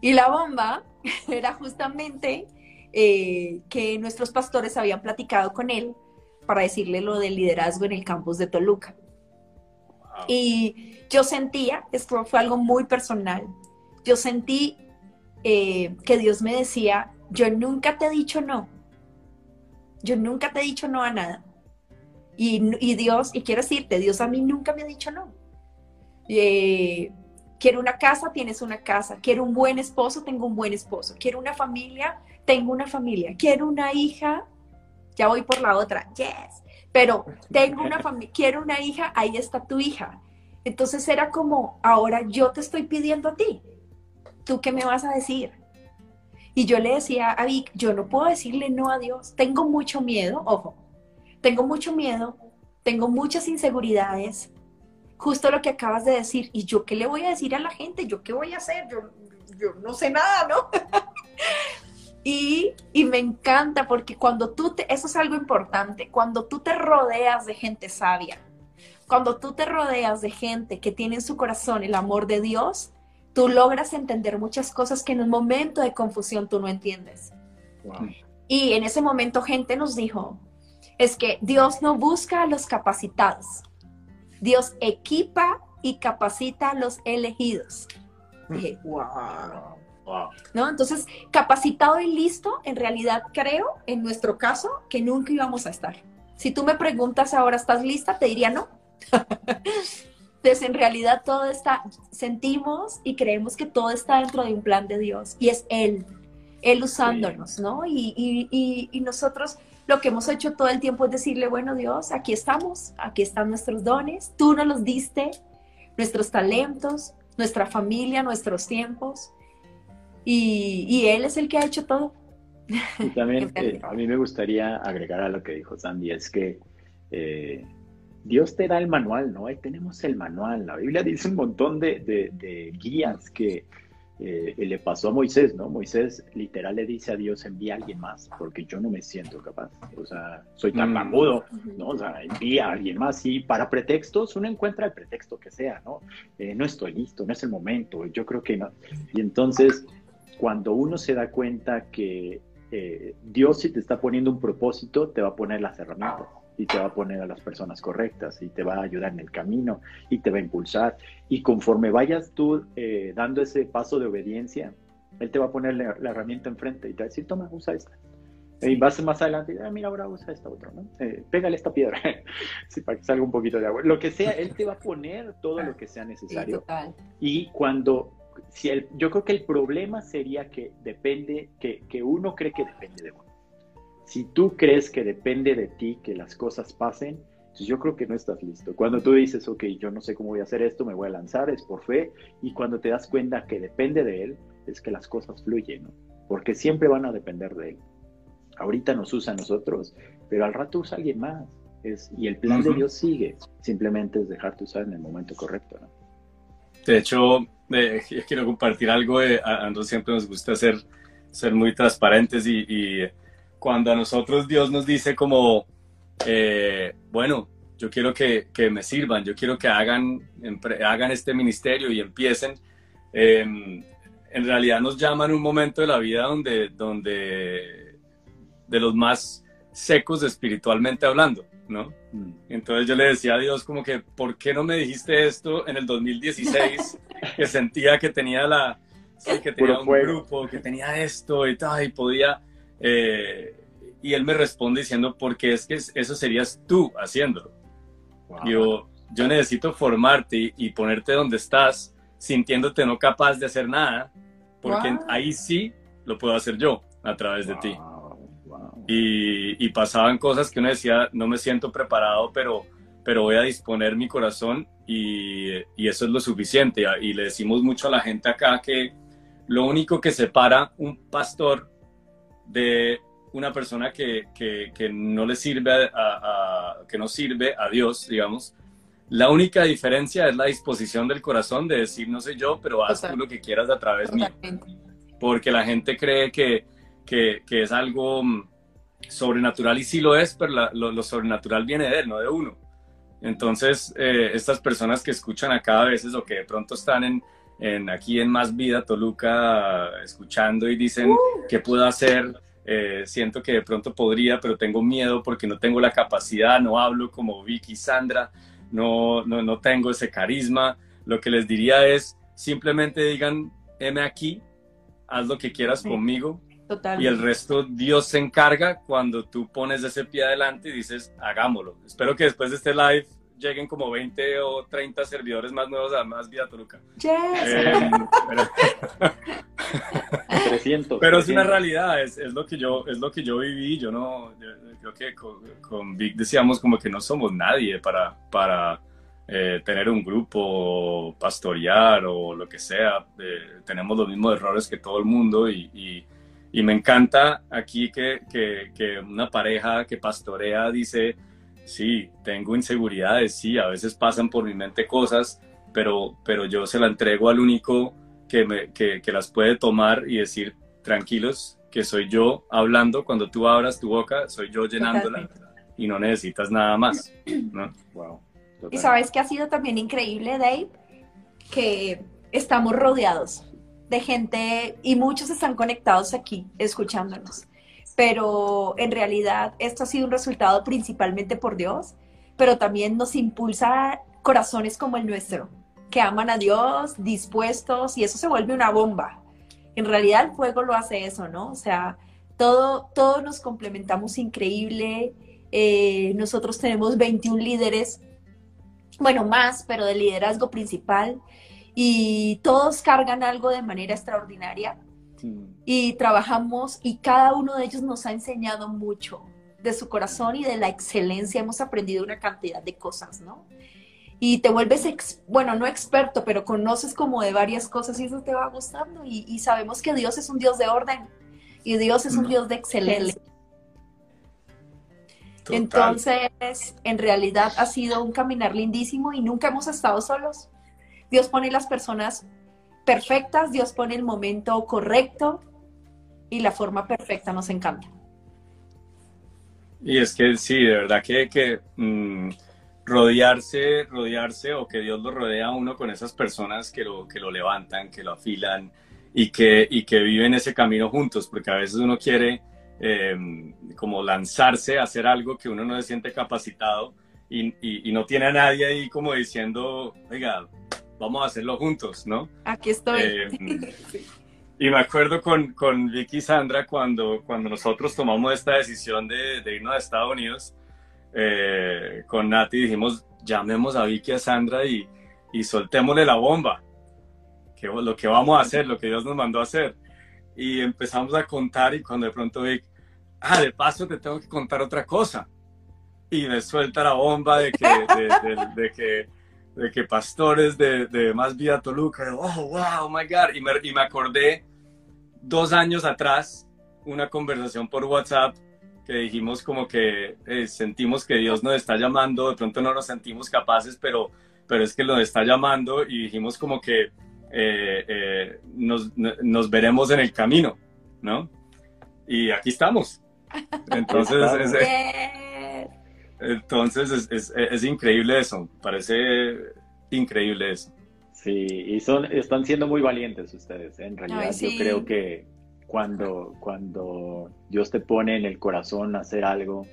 Y la bomba [laughs] era justamente eh, que nuestros pastores habían platicado con él para decirle lo del liderazgo en el campus de Toluca. Y yo sentía, esto fue algo muy personal, yo sentí eh, que Dios me decía, yo nunca te he dicho no, yo nunca te he dicho no a nada y, Dios, y quiero decirte, Dios a mí nunca me ha dicho no. Eh, quiero una casa, tienes una casa. Quiero un buen esposo, tengo un buen esposo. Quiero una familia, tengo una familia. Quiero una hija, ya voy por la otra, yes. Pero tengo una familia, quiero una hija, ahí está tu hija. Entonces era como, ahora yo te estoy pidiendo a ti. ¿Tú qué me vas a decir? Y yo le decía a Vic, yo no puedo decirle no a Dios. Tengo mucho miedo, ojo, tengo mucho miedo, tengo muchas inseguridades, justo lo que acabas de decir, ¿y yo qué le voy a decir a la gente? ¿Yo qué voy a hacer? Yo, yo no sé nada, ¿no? [laughs] y, y, me encanta porque cuando tú te, eso es algo importante, cuando tú te rodeas de gente sabia, cuando tú te rodeas de gente que tiene en su corazón el amor de Dios, tú logras entender muchas cosas que en un momento de confusión tú no entiendes. Y en ese momento gente nos dijo, es que Dios no busca a los capacitados. Dios equipa y capacita a los elegidos. Dije, wow. ¿No? Entonces, capacitado y listo, en realidad creo, en nuestro caso, que nunca íbamos a estar. Si tú me preguntas ahora, ¿estás lista? Te diría no. Entonces, [laughs] en realidad todo está, sentimos y creemos que todo está dentro de un plan de Dios y es Él, Él usándonos, ¿no? Y, y, y, y nosotros lo que hemos hecho todo el tiempo es decirle, bueno Dios, aquí estamos, aquí están nuestros dones, tú nos los diste, nuestros talentos, nuestra familia, nuestros tiempos, y, Él es el que ha hecho todo. Y también [laughs] eh, a mí me gustaría agregar a lo que dijo Sandy, es que eh, Dios te da el manual, ¿no? Ahí tenemos el manual. La Biblia dice un montón de, guías que eh, le pasó a Moisés, ¿no? Moisés literal le dice a Dios, envía a alguien más, porque yo no me siento capaz. O sea, soy tan mm. ¿no? O sea, envía a alguien más. Y para pretextos, uno encuentra el pretexto que sea, ¿no? Eh, no estoy listo, no es el momento, yo creo que no. Y entonces, cuando uno se da cuenta que eh, Dios si te está poniendo un propósito, te va a poner las herramientas y te va a poner a las personas correctas y te va a ayudar en el camino y te va a impulsar. Y conforme vayas tú eh, dando ese paso de obediencia, Él te va a poner la, herramienta enfrente y te va a decir, toma, usa esta. Y vas más adelante y ah, mira, ahora usa esta otra, ¿no? Eh, pégale esta piedra, [laughs] sí, para que salga un poquito de agua. Lo que sea, Él te va a poner todo lo que sea necesario. y cuando, si el, yo creo que el problema sería que depende, que, que uno cree que depende de uno. Si tú crees que depende de ti que las cosas pasen, entonces yo creo que no estás listo. Cuando tú dices, ok, yo no sé cómo voy a hacer esto, me voy a lanzar, es por fe, y cuando te das cuenta que depende de Él, es que las cosas fluyen, ¿no? Porque siempre van a depender de Él. Ahorita nos usa a nosotros, pero al rato usa a alguien más. Es, y el plan de Dios sigue. Simplemente es dejarte usar en el momento correcto, ¿no? De hecho, eh, quiero compartir algo. De, a nosotros siempre nos gusta ser, ser muy transparentes y cuando a nosotros Dios nos dice como, eh, bueno, yo quiero que, me sirvan, yo quiero que hagan, hagan este ministerio y empiecen, em, en realidad nos llaman un momento de la vida donde, donde de los más secos espiritualmente hablando, ¿no? Mm. Entonces yo le decía a Dios como que, ¿por qué no me dijiste esto en el 2016? [laughs] que sentía que tenía la, que tenía un grupo, que tenía esto y tal, y podía eh, y él me responde diciendo, porque es que eso serías tú haciéndolo. Yo, yo necesito formarte y, ponerte donde estás, sintiéndote no capaz de hacer nada, porque ahí sí lo puedo hacer yo a través de ti. Y, y, pasaban cosas que uno decía, no me siento preparado, pero, pero voy a disponer mi corazón y, y eso es lo suficiente. Y le decimos mucho a la gente acá que lo único que separa un pastor de una persona que, que, no le sirve a, que no sirve a Dios, digamos, la única diferencia es la disposición del corazón de decir no sé yo, pero haz tú lo que quieras a través mío. Porque la gente cree que, que, que, es algo mm, sobrenatural y sí lo es, pero lo, sobrenatural viene de él, no de uno. Entonces, eh, estas personas que escuchan acá a veces o que de pronto están en, en, aquí en Más Vida, Toluca, escuchando y dicen, uh. ¿qué puedo hacer? Eh, siento que de pronto podría, pero tengo miedo porque no tengo la capacidad, no hablo como Vicky Sandra, no, no, no tengo ese carisma. Lo que les diría es, simplemente digan, heme aquí, haz lo que quieras conmigo. Y el resto Dios se encarga cuando tú pones ese pie adelante y dices, hagámoslo. Espero que después de este live lleguen como 20 o 30 servidores más nuevos a Más Vida Toluca. Eh, [laughs] pero, 300, pero es una realidad, es, es, lo que yo, es lo que yo viví. Yo no, creo que con, Vic decíamos como que no somos nadie para, para eh, tener un grupo, pastorear o lo que sea. Eh, tenemos los mismos errores que todo el mundo y, y, y me encanta aquí que, que, que una pareja que pastorea dice sí, tengo inseguridades, sí, a veces pasan por mi mente cosas, pero, pero yo se la entrego al único que, me, que, que las puede tomar y decir, tranquilos, que soy yo hablando, cuando tú abras tu boca, soy yo llenándola y no necesitas nada más. [clears throat] ¿no? y sabes que ha sido también increíble, Dave, que estamos rodeados de gente y muchos están conectados aquí escuchándonos pero en realidad esto ha sido un resultado principalmente por Dios, pero también nos impulsa corazones como el nuestro, que aman a Dios, dispuestos, y eso se vuelve una bomba. En realidad el fuego lo hace eso, ¿no? O sea, todo, todos nos complementamos increíble. Eh, nosotros tenemos 21 líderes, bueno, más, pero de liderazgo principal, y todos cargan algo de manera extraordinaria y trabajamos y cada uno de ellos nos ha enseñado mucho. de su corazón y de la excelencia hemos aprendido una cantidad de cosas, ¿no? Y te vuelves, bueno, no experto, pero conoces como de varias cosas y eso te va gustando. Y, sabemos que Dios es un Dios de orden y Dios es un Dios de excelencia. Entonces, en realidad ha sido un caminar lindísimo y nunca hemos estado solos. Dios pone las personas perfectas, Dios pone el momento correcto y la forma perfecta nos encanta. Y es que sí, de verdad que, que mm, rodearse, rodearse o que Dios lo rodea a uno con esas personas que lo, que lo levantan, que lo afilan y que, y que viven ese camino juntos, porque a veces uno quiere em, como lanzarse a hacer algo que uno no se siente capacitado y, y, no tiene a nadie ahí como diciendo, oiga, vamos a hacerlo juntos, ¿no? Aquí estoy. [laughs] Em, y me acuerdo con, con Vicky y Sandra cuando, cuando nosotros tomamos esta decisión de, de irnos a Estados Unidos, eh, con Nati dijimos, llamemos a Vicky y a Sandra y, y soltémosle la bomba, que lo que vamos a hacer, lo que Dios nos mandó a hacer. Y empezamos a contar y cuando de pronto Vicky, ah, de paso te tengo que contar otra cosa. Y me suelta la bomba de que, de, que, de que pastores de, de Más Vida Toluca, oh, wow, oh my God. Y me, y me acordé dos años atrás, una conversación por WhatsApp que dijimos como que eh, sentimos que Dios nos está llamando, de pronto no nos sentimos capaces, pero, pero es que nos está llamando y dijimos como que eh, eh, nos, nos, veremos en el camino, ¿no? Y aquí estamos. [laughs] Entonces, es, entonces es, es, increíble eso, parece increíble eso. Sí, y son, están siendo muy valientes ustedes, en realidad. Yo creo que cuando, cuando Dios te pone en el corazón hacer algo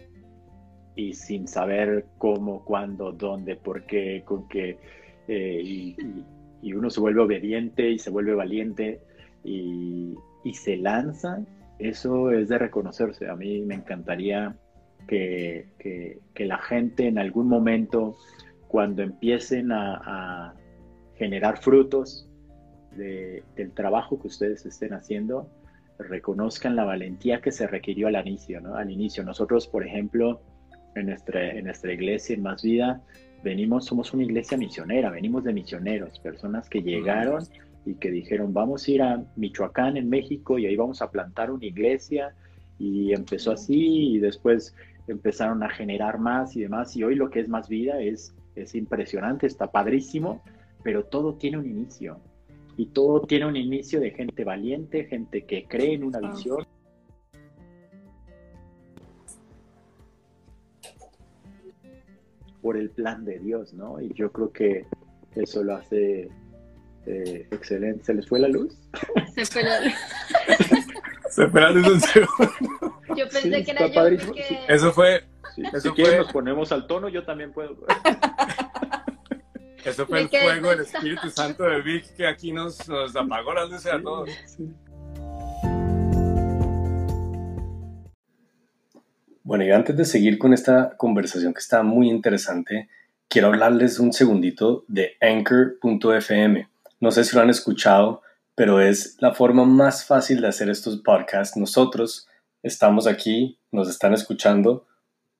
y sin saber cómo, cuándo, dónde, por qué, con qué, eh, y, uno se vuelve obediente y se vuelve valiente y, se lanza, eso es de reconocerse. A mí me encantaría que, la gente en algún momento, cuando empiecen a, generar frutos del trabajo que ustedes estén haciendo, reconozcan la valentía que se requirió al inicio, ¿no? Al inicio, nosotros, por ejemplo, en nuestra, en nuestra iglesia, en Más Vida, venimos, somos una iglesia misionera, venimos de misioneros, personas que llegaron y que dijeron, vamos a ir a Michoacán, en México, y ahí vamos a plantar una iglesia, y empezó así, y después empezaron a generar más y demás, y hoy lo que es Más Vida es, es impresionante, está padrísimo, pero todo tiene un inicio, y todo tiene un inicio de gente valiente, gente que cree en una visión. Por el plan de Dios, ¿no? Y yo creo que eso lo hace eh, excelente. ¿Se les fue la luz? Se fue la luz. [laughs] Luz un segundo. Yo pensé que era yo. Porque... Eso fue. si quieren, nos ponemos al tono, yo también puedo. [laughs] Eso fue el fuego del Espíritu Santo de Vic que aquí nos, apagó las luces a todos. Bueno, y antes de seguir con esta conversación que está muy interesante, quiero hablarles un segundito de Anchor.fm. No sé si lo han escuchado, pero es la forma más fácil de hacer estos podcasts. Nosotros estamos aquí, nos están escuchando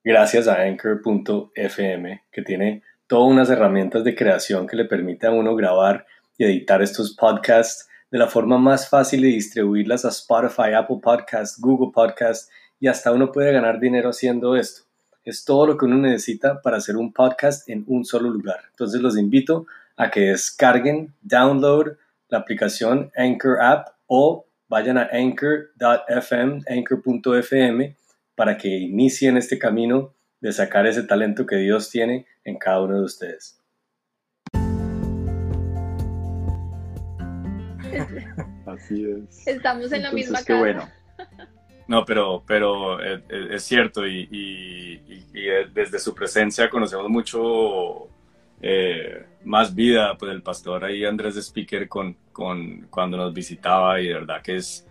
gracias a Anchor.fm, que tiene todas unas herramientas de creación que le permite a uno grabar y editar estos podcasts de la forma más fácil y distribuirlas a Spotify, Apple Podcasts, Google Podcasts y hasta uno puede ganar dinero haciendo esto. Es todo lo que uno necesita para hacer un podcast en un solo lugar. Entonces los invito a que descarguen, download la aplicación Anchor App o vayan a anchor.fm, anchor.fm para que inicien este camino de sacar ese talento que Dios tiene en cada uno de ustedes. Así es. Estamos en la misma casa. bueno. No, pero, pero eh, eh, es, cierto y, eh, desde su presencia conocemos mucho más vida, pues el pastor ahí Andrés de Speaker con, con, cuando nos visitaba y de verdad que es,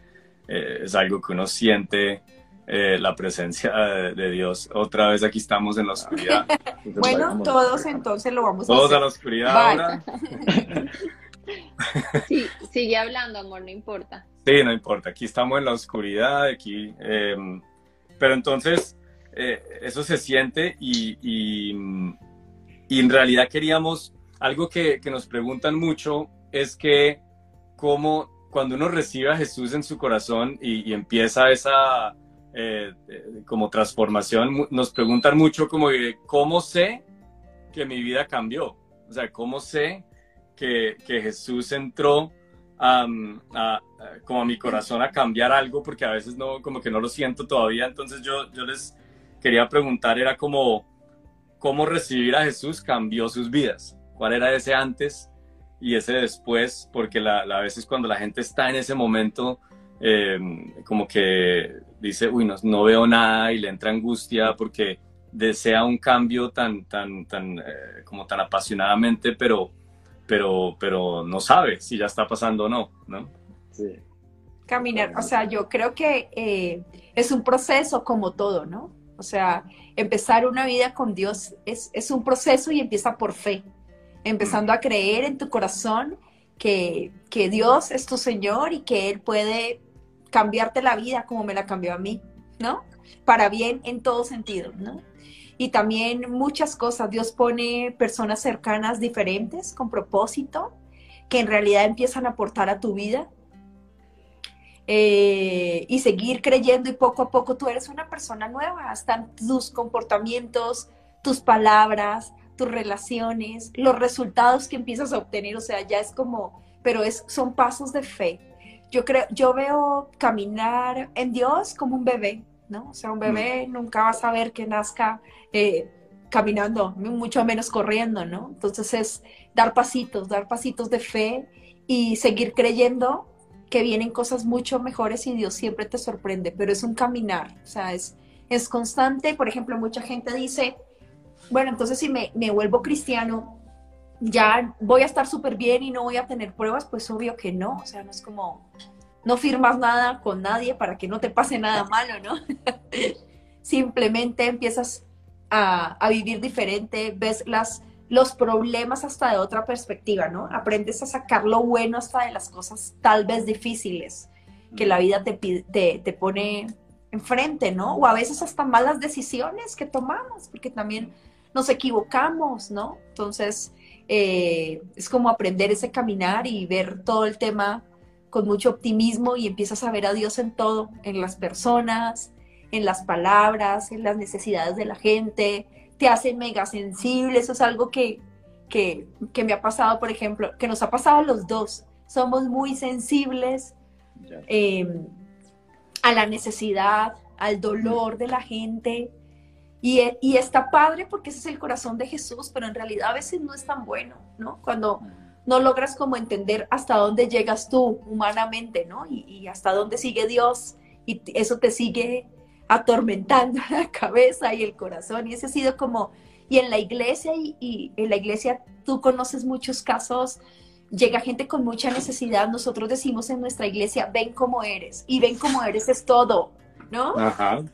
es algo que uno siente eh, la presencia de, Dios. Otra vez aquí estamos en la oscuridad. [laughs] bueno, todos entonces lo vamos a hacer. Todos a la oscuridad ahora. [laughs] Sí, sigue hablando, amor, no importa. Sí, no importa. Aquí estamos en la oscuridad, aquí. Em, pero entonces, eh, eso se siente y, y, en realidad queríamos, algo que, que, nos preguntan mucho es que cómo cuando uno recibe a Jesús en su corazón y, empieza esa eh, como transformación, nos preguntan mucho como cómo sé que mi vida cambió, o sea, cómo sé que, que Jesús entró a, como a mi corazón a cambiar algo porque a veces no, como que no lo siento todavía. Entonces yo, yo les quería preguntar, era como, ¿cómo recibir a Jesús cambió sus vidas? ¿Cuál era ese antes y ese después? Porque la, a veces cuando la gente está en ese momento, eh, como que dice, uy, no, no, veo nada y le entra angustia porque desea un cambio tan, tan, tan, eh, como tan apasionadamente, pero pero, pero no sabe si ya está pasando o no, ¿no? Sí. Caminar, o sea, yo creo que eh, es un proceso como todo, ¿no? O sea, empezar una vida con Dios es, es un proceso y empieza por fe, empezando a creer en tu corazón que, que Dios es tu Señor y que Él puede cambiarte la vida como me la cambió a mí, ¿no? Para bien en todo sentido, ¿no? y también muchas cosas. Dios pone personas cercanas diferentes con propósito que en realidad empiezan a aportar a tu vida. Eh, y seguir creyendo y poco a poco tú eres una persona nueva, están tus comportamientos, tus palabras, tus relaciones, los resultados que empiezas a obtener, o sea, ya es como, pero es, son pasos de fe. Yo creo, yo veo caminar en Dios como un bebé, ¿no? O sea, un bebé mm. nunca va a saber que nazca eh, caminando, mucho menos corriendo, ¿no? Entonces es dar pasitos, dar pasitos de fe y seguir creyendo que vienen cosas mucho mejores y Dios siempre te sorprende, pero es un caminar, o sea, es, es constante. Por ejemplo, mucha gente dice, bueno, entonces si me, me vuelvo cristiano, ya voy a estar súper bien y no voy a tener pruebas, pues obvio que no, o sea, no es como, no firmas nada con nadie para que no te pase nada malo, ¿no? [laughs] Simplemente empiezas a, vivir diferente, ves las, los problemas hasta de otra perspectiva, ¿no? Aprendes a sacar lo bueno hasta de las cosas tal vez difíciles que la vida te, te, te pone enfrente, ¿no? O a veces hasta malas decisiones que tomamos, porque también nos equivocamos, ¿no? Entonces, eh, es como aprender ese caminar y ver todo el tema con mucho optimismo y empiezas a ver a Dios en todo, en las personas, en las palabras, en las necesidades de la gente, te hace mega sensible, eso es algo que, que, me ha pasado, por ejemplo, que nos ha pasado a los dos, somos muy sensibles em, a la necesidad, al dolor de la gente, y, y, está padre porque ese es el corazón de Jesús, pero en realidad a veces no es tan bueno, ¿no? Cuando no logras como entender hasta dónde llegas tú humanamente, ¿no? Y, y hasta dónde sigue Dios, y eso te sigue atormentando [laughs] la cabeza y el corazón. Y ese ha sido como, y en la iglesia, y, en la iglesia tú conoces muchos casos, llega gente con mucha necesidad, nosotros decimos en nuestra iglesia, ven como eres, y ven como eres es todo, ¿no? Ajá.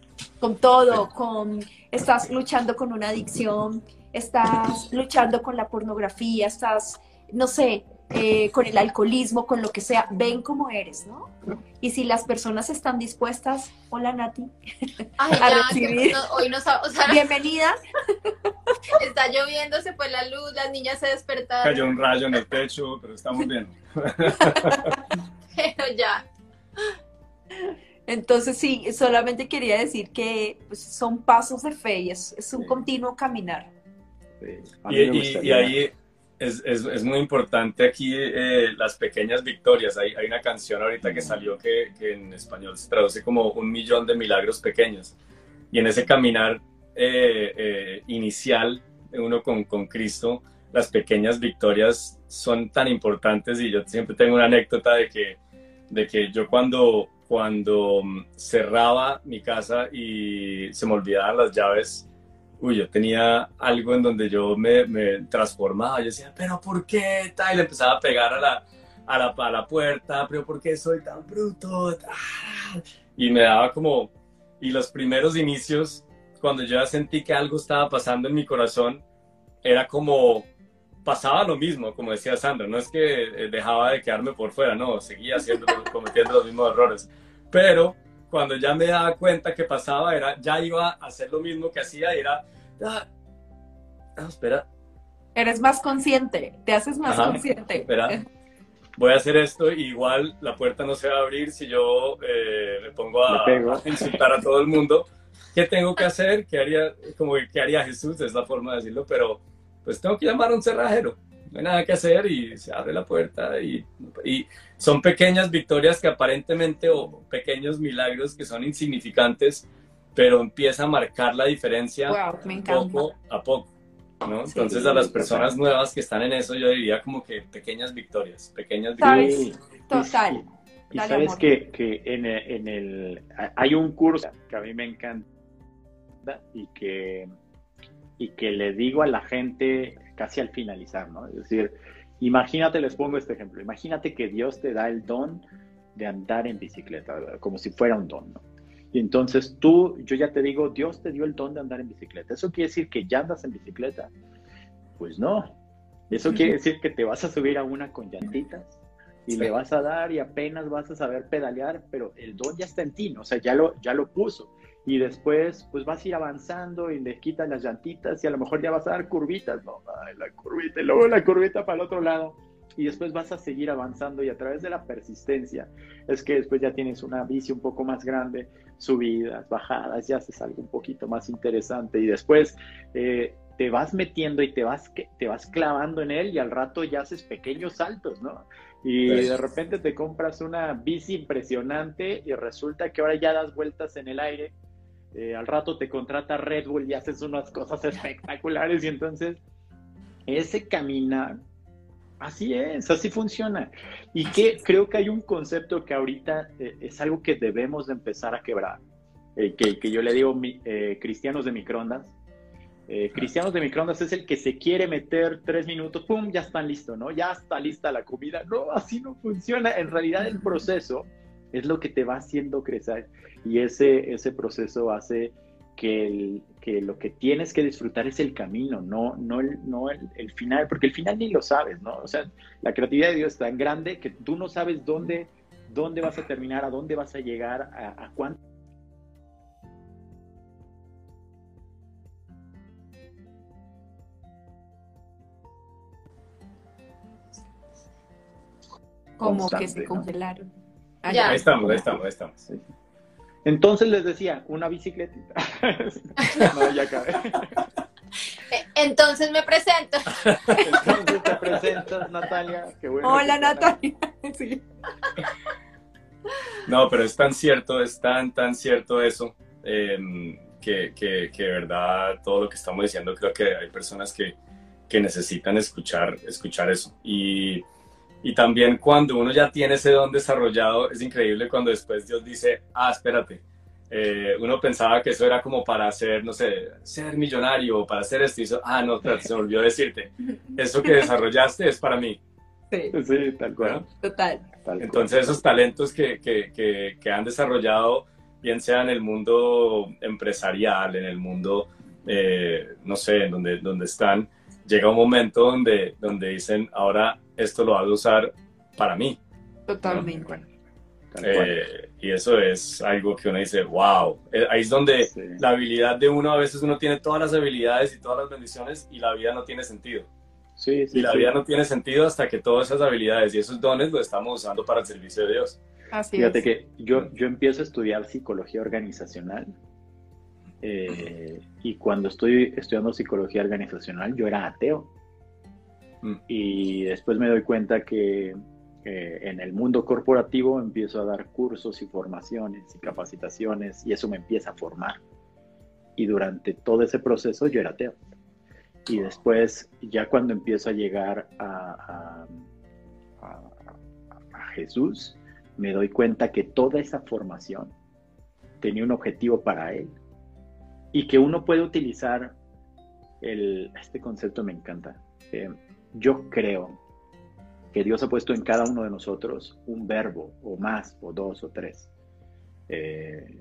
Con todo, con, estás luchando con una adicción, estás luchando con la pornografía, estás, no sé, eh, con el alcoholismo, con lo que sea, ven cómo eres, ¿no? Y si las personas están dispuestas, hola Nati, a recibir. hoy no, o sea, Bienvenida. [laughs] Está lloviendo, se fue la luz, las niñas se despertaron. Cayó un rayo en el techo, pero estamos bien. [laughs] pero ya. Entonces sí, solamente quería decir que pues, son pasos de fe y es, un continuo caminar. y, ahí es, es, es, muy importante aquí eh, las pequeñas victorias. Hay, hay, una canción ahorita que salió que, que, en español se traduce como un millón de milagros pequeños. Y en ese caminar eh, eh, inicial uno con, con Cristo, las pequeñas victorias son tan importantes y yo siempre tengo una anécdota de que, de que yo cuando, cuando cerraba mi casa y se me olvidaban las llaves, uy, yo tenía algo en donde yo me, me transformaba, yo decía, pero ¿por qué? Y le empezaba a pegar a la, a la, a la puerta, pero ¿por qué soy tan bruto? Y me daba como, y los primeros inicios, cuando yo ya sentí que algo estaba pasando en mi corazón, era como, pasaba lo mismo, como decía Sandra, no es que eh, dejaba de quedarme por fuera, no, seguía haciendo, [laughs] cometiendo los mismos errores, pero cuando ya me daba cuenta que pasaba, era, ya iba a hacer lo mismo que hacía era, ah, espera. Eres más consciente, te haces más consciente. Espera, voy a hacer esto y igual la puerta no se va a abrir si yo eh, me pongo a, insultar a todo el mundo. ¿Qué tengo que hacer? ¿Qué haría, como que haría Jesús? Es la forma de decirlo, pero pues tengo que llamar a un cerrajero. No hay nada que hacer y se abre la puerta y, y son pequeñas victorias que aparentemente o pequeños milagros que son insignificantes, pero empieza a marcar la diferencia poco a poco. Entonces a las personas nuevas que están en eso yo diría como que pequeñas victorias, pequeñas victorias. Total. Y, sabes que, que en, en, el, hay un curso que a mí me encanta y que, y que le digo a la gente casi al finalizar, ¿no? Es decir, imagínate, les pongo este ejemplo, imagínate que Dios te da el don de andar en bicicleta, como si fuera un don, ¿no? Y entonces tú, yo ya te digo, Dios te dio el don de andar en bicicleta. ¿Eso quiere decir que ya andas en bicicleta? Pues no. Eso quiere decir que te vas a subir a una con llantitas y le vas a dar y apenas vas a saber pedalear, pero el don ya está en ti, ¿no? o sea, ya lo, ya lo puso. Y después, pues vas a ir avanzando y le quitas las llantitas y a lo mejor ya vas a dar curvitas, ¿no? Ay, la curvita y luego la curvita para el otro lado y después vas a seguir avanzando y a través de la persistencia es que después ya tienes una bici un poco más grande, subidas, bajadas, ya haces algo un poquito más interesante y después eh, te vas metiendo y te vas, te vas clavando en él y al rato ya haces pequeños saltos, ¿no? Y pues de repente te compras una bici impresionante y resulta que ahora ya das vueltas en el aire. Eh, al rato te contrata Red Bull y haces unas cosas [laughs] espectaculares y entonces ese caminar Así es, así funciona. Y que creo que hay un concepto que ahorita eh, es algo que debemos de empezar a quebrar, eh, que, yo le digo eh, cristianos de microondas. cristianos de microondas es el que se quiere meter tres minutos, ¡pum! Ya están listos, ¿no? Ya está lista la comida. No, así no funciona. En realidad el proceso es lo que te va haciendo crecer y ese, ese proceso hace que, que, lo que tienes que disfrutar es el camino, no, no, el, no el, final, porque el final ni lo sabes, ¿no? O sea, la creatividad de Dios es tan grande que tú no sabes dónde, dónde vas a terminar, a dónde vas a llegar, a, a cuánto. Como que se congelaron. Ahí estamos, ahí estamos, ahí estamos. Entonces les decía, una bicicletita. [laughs] no, ya acabé. Eh, entonces me presento. Entonces te presentas, Natalia. Hola, Natalia. [laughs] No, pero es tan cierto, es tan, tan cierto eso, em, que, que, que, de verdad todo lo que estamos diciendo, creo que hay personas que, que necesitan escuchar, escuchar eso. Y y también cuando uno ya tiene ese don desarrollado, es increíble cuando después Dios dice, ah, espérate, eh, uno pensaba que eso era como para hacer, no sé, ser millonario o para hacer esto. Y eso, ah, no, se me olvidó decirte, eso que desarrollaste es para mí. Sí, sí tal cual. Total. Entonces esos talentos que, que, que, han desarrollado, bien sea en el mundo empresarial, en el mundo, eh, no sé, en donde, donde están, llega un momento donde, donde dicen, ahora esto lo vas a usar para mí. Totalmente. Eh, y eso es algo que uno dice, wow, eh, ahí es donde la habilidad de uno, a veces uno tiene todas las habilidades y todas las bendiciones y la vida no tiene sentido. Sí, y la vida no tiene sentido hasta que todas esas habilidades y esos dones los estamos usando para el servicio de Dios. Así Fíjate que yo, yo empiezo a estudiar psicología organizacional eh, y cuando estoy estudiando psicología organizacional yo era ateo. Mm. Y después me doy cuenta que en el mundo corporativo empiezo a dar cursos y formaciones y capacitaciones y eso me empieza a formar. Y durante todo ese proceso yo era ateo. Y después, ya cuando empiezo a llegar a, a Jesús, me doy cuenta que toda esa formación tenía un objetivo para Él. Y que uno puede utilizar el, este concepto me encanta. Eh, yo creo que Dios ha puesto en cada uno de nosotros un verbo, o más, o dos, o tres. Eh,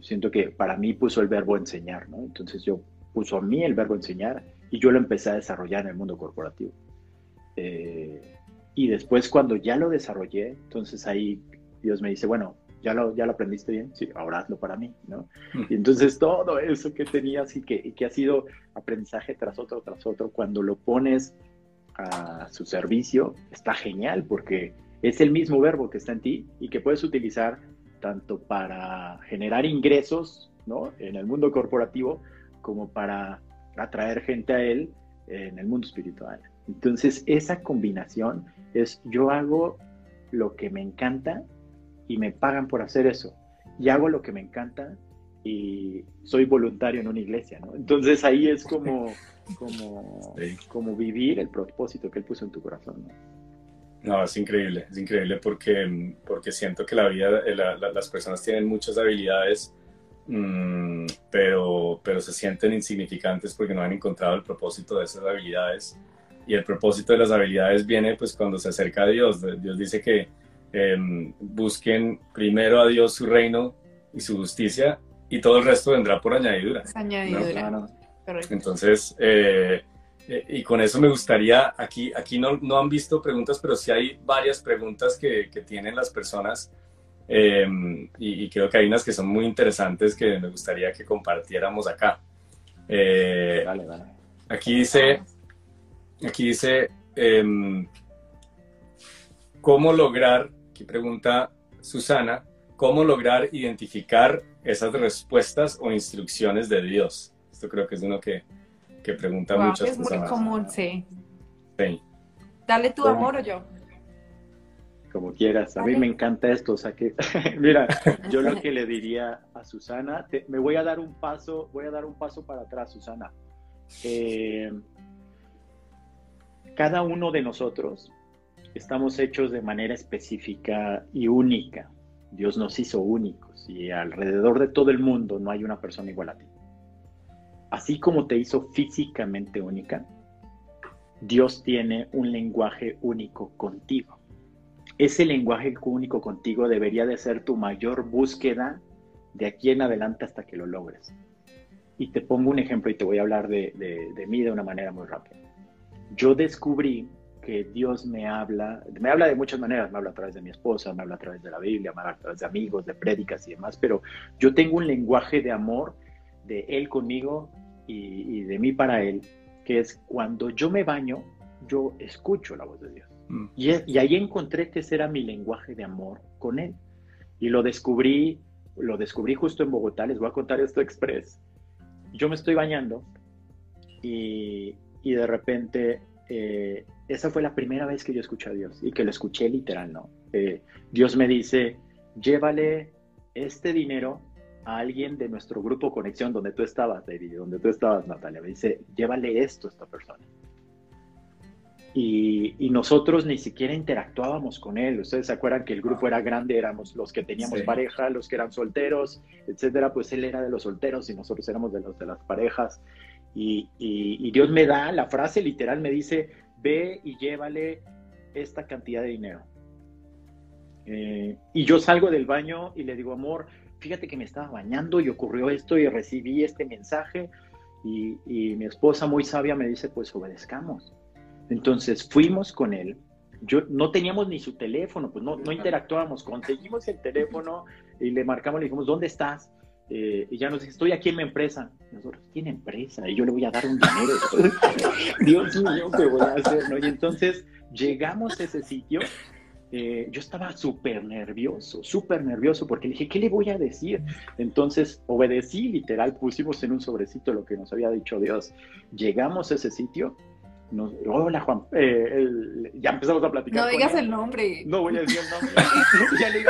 siento que para mí puso el verbo enseñar, ¿no? Entonces yo puso a mí el verbo enseñar y yo lo empecé a desarrollar en el mundo corporativo. Eh, y después cuando ya lo desarrollé, entonces ahí Dios me dice, bueno, ¿Ya lo, ¿Ya lo aprendiste bien? Sí, ahora hazlo para mí, ¿no? Mm. Y entonces todo eso que tenías y que, y que ha sido aprendizaje tras otro, tras otro, cuando lo pones a su servicio, está genial porque es el mismo verbo que está en ti y que puedes utilizar tanto para generar ingresos ¿no? en el mundo corporativo como para atraer gente a él en el mundo espiritual. Entonces, esa combinación es yo hago lo que me encanta y me pagan por hacer eso. Y hago lo que me encanta y soy voluntario en una iglesia. Entonces ahí es como, [laughs] como, como vivir el propósito que él puso en tu corazón, ¿no? No, es increíble, es increíble porque, porque siento que la vida, eh, las personas tienen muchas habilidades, mm, pero, pero se sienten insignificantes porque no han encontrado el propósito de esas habilidades. Y el propósito de las habilidades viene pues cuando se acerca a Dios. Dios dice que em, busquen primero a Dios su reino y su justicia y todo el resto vendrá por añadidura. Añadidura. Entonces, eh, eh, y con eso me gustaría, aquí, aquí no, no, han visto preguntas, pero sí hay varias preguntas que, que tienen las personas em, y, creo que hay unas que son muy interesantes que me gustaría que compartiéramos acá. Eh, aquí dice, aquí dice, em, ¿cómo lograr, aquí pregunta Susana, cómo lograr identificar esas respuestas o instrucciones de Dios? Esto creo que es uno que, que pregunta muchas es muy común, sí. sí. Dale tu amor o yo. Como quieras. A mí me encanta esto. O sea que, [laughs] mira, yo lo que le diría a Susana, me voy a dar un paso, voy a dar un paso para atrás, Susana. Eh, cada uno de nosotros estamos hechos de manera específica y única. Dios nos hizo únicos y alrededor de todo el mundo no hay una persona igual a ti así como te hizo físicamente única, Dios tiene un lenguaje único contigo. Ese lenguaje único contigo debería de ser tu mayor búsqueda de aquí en adelante hasta que lo logres. Y te pongo un ejemplo y te voy a hablar de, de mí de una manera muy rápida. Yo descubrí que Dios me habla, me habla de muchas maneras, me habla a través de mi esposa, me habla a través de la Biblia, me habla a través de amigos, de prédicas y demás, pero yo tengo un lenguaje de amor de Él conmigo y, de mí para Él, que es cuando yo me baño, yo escucho la voz de Dios. Mm. Y, ahí encontré que ese era mi lenguaje de amor con Él. Y lo descubrí, lo descubrí justo en Bogotá, les voy a contar esto express. Yo me estoy bañando y, de repente eh, esa fue la primera vez que yo escuché a Dios y que lo escuché literal, ¿no? Eh, Dios me dice, llévale este dinero a alguien de nuestro grupo Conexión, donde tú estabas, David, donde tú estabas, Natalia. Me dice, llévale esto a esta persona. Y, y, nosotros ni siquiera interactuábamos con él. Ustedes se acuerdan que el grupo era grande, éramos los que teníamos pareja, los que eran solteros, etcétera. Pues él era de los solteros y nosotros éramos de los de las parejas. Y, y, Dios me da la frase literal, me dice, ve y llévale esta cantidad de dinero. Eh, y yo salgo del baño y le digo, amor, fíjate que me estaba bañando y ocurrió esto y recibí este mensaje y, mi esposa muy sabia me dice, pues obedezcamos. Entonces fuimos con él. Yo no teníamos ni su teléfono, pues no, no interactuábamos. Conseguimos el teléfono y le marcamos, le dijimos, ¿dónde estás? Eh, y ya nos dice, estoy aquí en mi empresa. Nosotros, tiene empresa y yo le voy a dar un dinero. [laughs] Dios mío, ¿qué voy a hacer? ¿no? Y entonces llegamos a ese sitio eh, yo estaba súper nervioso, súper nervioso, porque le dije, ¿qué le voy a decir? Entonces obedecí, literal, pusimos en un sobrecito lo que nos había dicho Dios. Llegamos a ese sitio. hola Juan, eh, ya empezamos a platicar. No digas el nombre. No voy a decir el nombre. [laughs] [laughs] ya le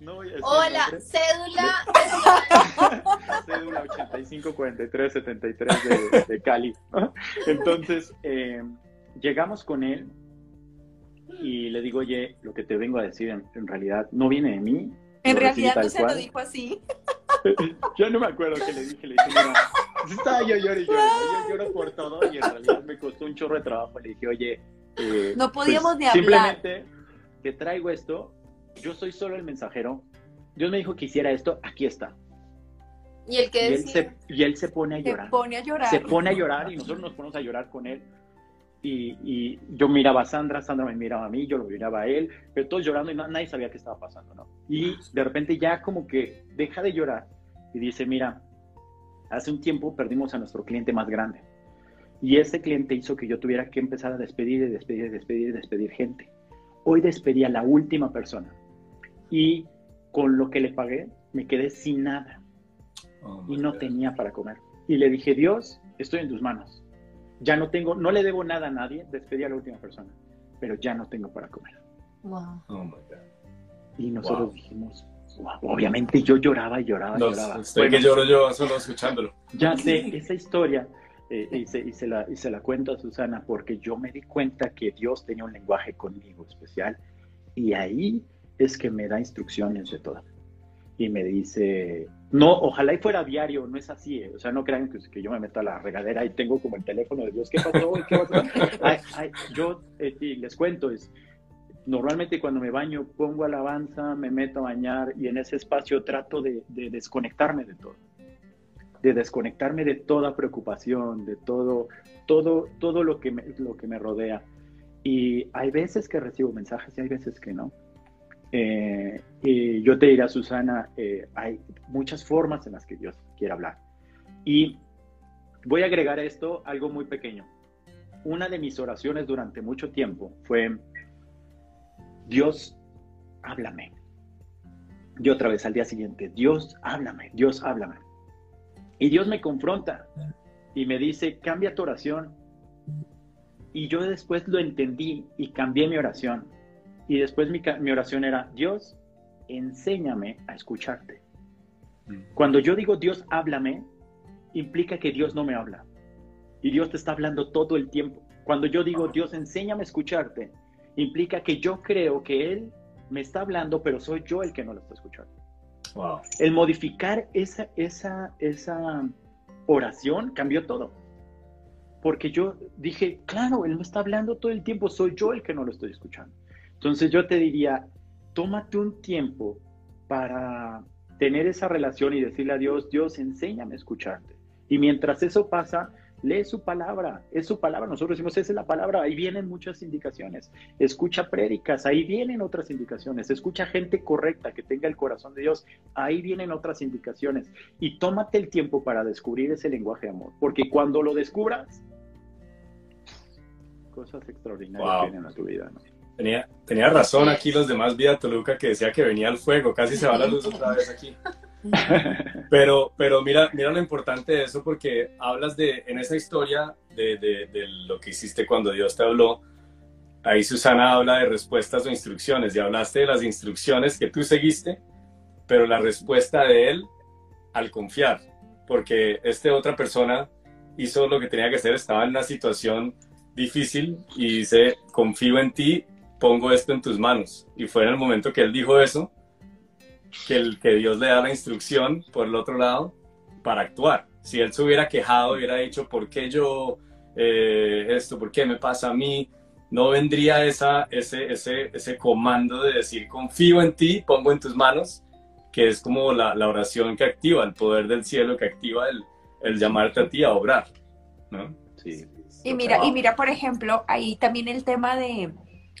no voy a decir Hola, cédula. [laughs] cédula 854373 de, de Cali. Entonces, eh, llegamos con él y le digo, oye, lo que te vengo a decir en, realidad no viene de mí. En realidad no se lo dijo así. [laughs] yo no me acuerdo qué le dije, le dije, mira, estaba yo lloro y lloro, yo lloro por todo y en realidad me costó un chorro de trabajo. Le dije, oye, eh, no podíamos pues, ni hablar. Simplemente te traigo esto, yo soy solo el mensajero. Dios me dijo que hiciera esto, aquí está. Y el que y él, se, y él se pone a llorar. Se pone a llorar. Se pone a llorar y nosotros nos ponemos a llorar con él. Y, yo miraba a Sandra, Sandra me miraba a mí, yo lo miraba a él, pero todos llorando y nadie sabía qué estaba pasando, ¿no? Y de repente ya como que deja de llorar y dice, mira, hace un tiempo perdimos a nuestro cliente más grande y ese cliente hizo que yo tuviera que empezar a despedir y despedir y despedir y despedir gente. Hoy despedí a la última persona y con lo que le pagué me quedé sin nada oh y no tenía para comer. Y le dije, Dios, estoy en tus manos ya no tengo, no le debo nada a nadie, despedí a la última persona, pero ya no tengo para comer. Wow. Oh my God. Y nosotros dijimos, obviamente yo lloraba y lloraba y lloraba. Estoy que lloro yo solo escuchándolo. Ya sé, [laughs] esa historia, eh, y, se, y, se la, y se la cuento a Susana porque yo me di cuenta que Dios tenía un lenguaje conmigo especial y ahí es que me da instrucciones de todo. Y me dice, no, ojalá y fuera diario, no es así, eh. o sea, no crean que, yo me meto a la regadera y tengo como el teléfono de Dios, ¿qué pasó? ¿Qué pasó? [laughs] yo eh, les cuento, es, normalmente cuando me baño pongo alabanza, me meto a bañar y en ese espacio trato de, desconectarme de todo, de desconectarme de toda preocupación, de todo, todo, todo lo que lo que me rodea. Y hay veces que recibo mensajes y hay veces que no. Eh, y yo te diré, Susana, eh, hay muchas formas en las que Dios quiere hablar. Y voy a agregar esto algo muy pequeño. Una de mis oraciones durante mucho tiempo fue, Dios, háblame. Y otra vez al día siguiente, Dios, háblame, Dios, háblame. Y Dios me confronta y me dice, cambia tu oración. Y yo después lo entendí y cambié mi oración y después mi, oración era, Dios, enséñame a escucharte. Mm. Cuando yo digo Dios, háblame, implica que Dios no me habla. Y Dios te está hablando todo el tiempo. Cuando yo digo Dios, enséñame a escucharte, implica que yo creo que Él me está hablando, pero soy yo el que no lo está escuchando. El modificar esa, esa, esa oración cambió todo. Porque yo dije, claro, Él me está hablando todo el tiempo, soy yo el que no lo estoy escuchando. Entonces yo te diría, tómate un tiempo para tener esa relación y decirle a Dios, Dios, enséñame a escucharte. Y mientras eso pasa, lee su palabra, es su palabra. Nosotros decimos, esa es la palabra, ahí vienen muchas indicaciones. Escucha prédicas, ahí vienen otras indicaciones. Escucha gente correcta que tenga el corazón de Dios, ahí vienen otras indicaciones. Y tómate el tiempo para descubrir ese lenguaje de amor, porque cuando lo descubras, cosas extraordinarias vienen a tu vida. ¿no? Tenía, tenía razón aquí los demás Vida Toluca que decía que venía el fuego, casi se va la luz otra vez aquí. [laughs] Pero, pero mira, mira lo importante de eso porque hablas de, en esa historia de, de, lo que hiciste cuando Dios te habló, ahí Susana habla de respuestas o instrucciones y hablaste de las instrucciones que tú seguiste, pero la respuesta de él al confiar, porque esta otra persona hizo lo que tenía que hacer, estaba en una situación difícil y dice, confío en ti pongo esto en tus manos. Y fue en el momento que él dijo eso, que, el, que Dios le da la instrucción por el otro lado para actuar. Si él se hubiera quejado, hubiera dicho, ¿por qué yo eh, esto? ¿Por qué me pasa a mí? No vendría esa, ese, ese, ese comando de decir, confío en ti, pongo en tus manos, que es como la, la oración que activa, el poder del cielo que activa el, el llamarte a ti a obrar. ¿no? Sí. Y mira, y mira, por ejemplo, ahí también el tema de,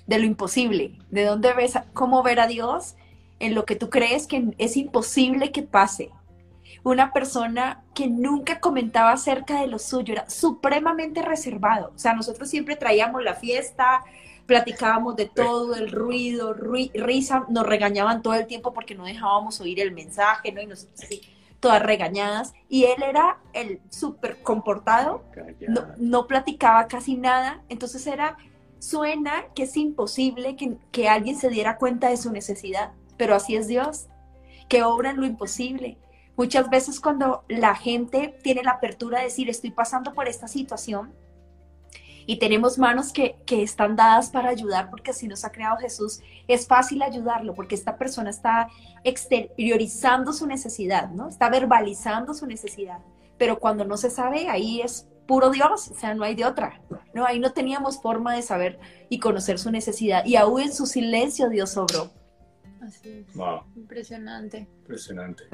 de lo imposible, de dónde ves, cómo ver a Dios en lo que tú crees que es imposible que pase. Una persona que nunca comentaba acerca de lo suyo, era supremamente reservado. O sea, nosotros siempre traíamos la fiesta, platicábamos de todo, el ruido, risa, nos regañaban todo el tiempo porque no dejábamos oír el mensaje, ¿no? Y nosotros así, todas regañadas. Y él era el súper comportado, no, no platicaba casi nada, entonces era Suena que es imposible que, alguien se diera cuenta de su necesidad, pero así es Dios, que obra en lo imposible. Muchas veces cuando la gente tiene la apertura de decir, estoy pasando por esta situación, y tenemos manos que, que, están dadas para ayudar porque así nos ha creado Jesús, es fácil ayudarlo porque esta persona está exteriorizando su necesidad, ¿no? Está verbalizando su necesidad. Pero cuando no se sabe, ahí es puro Dios, o sea, no hay de otra. No, ahí no teníamos forma de saber y conocer su necesidad. Y aún en su silencio Dios obró. Así es. Impresionante. Impresionante.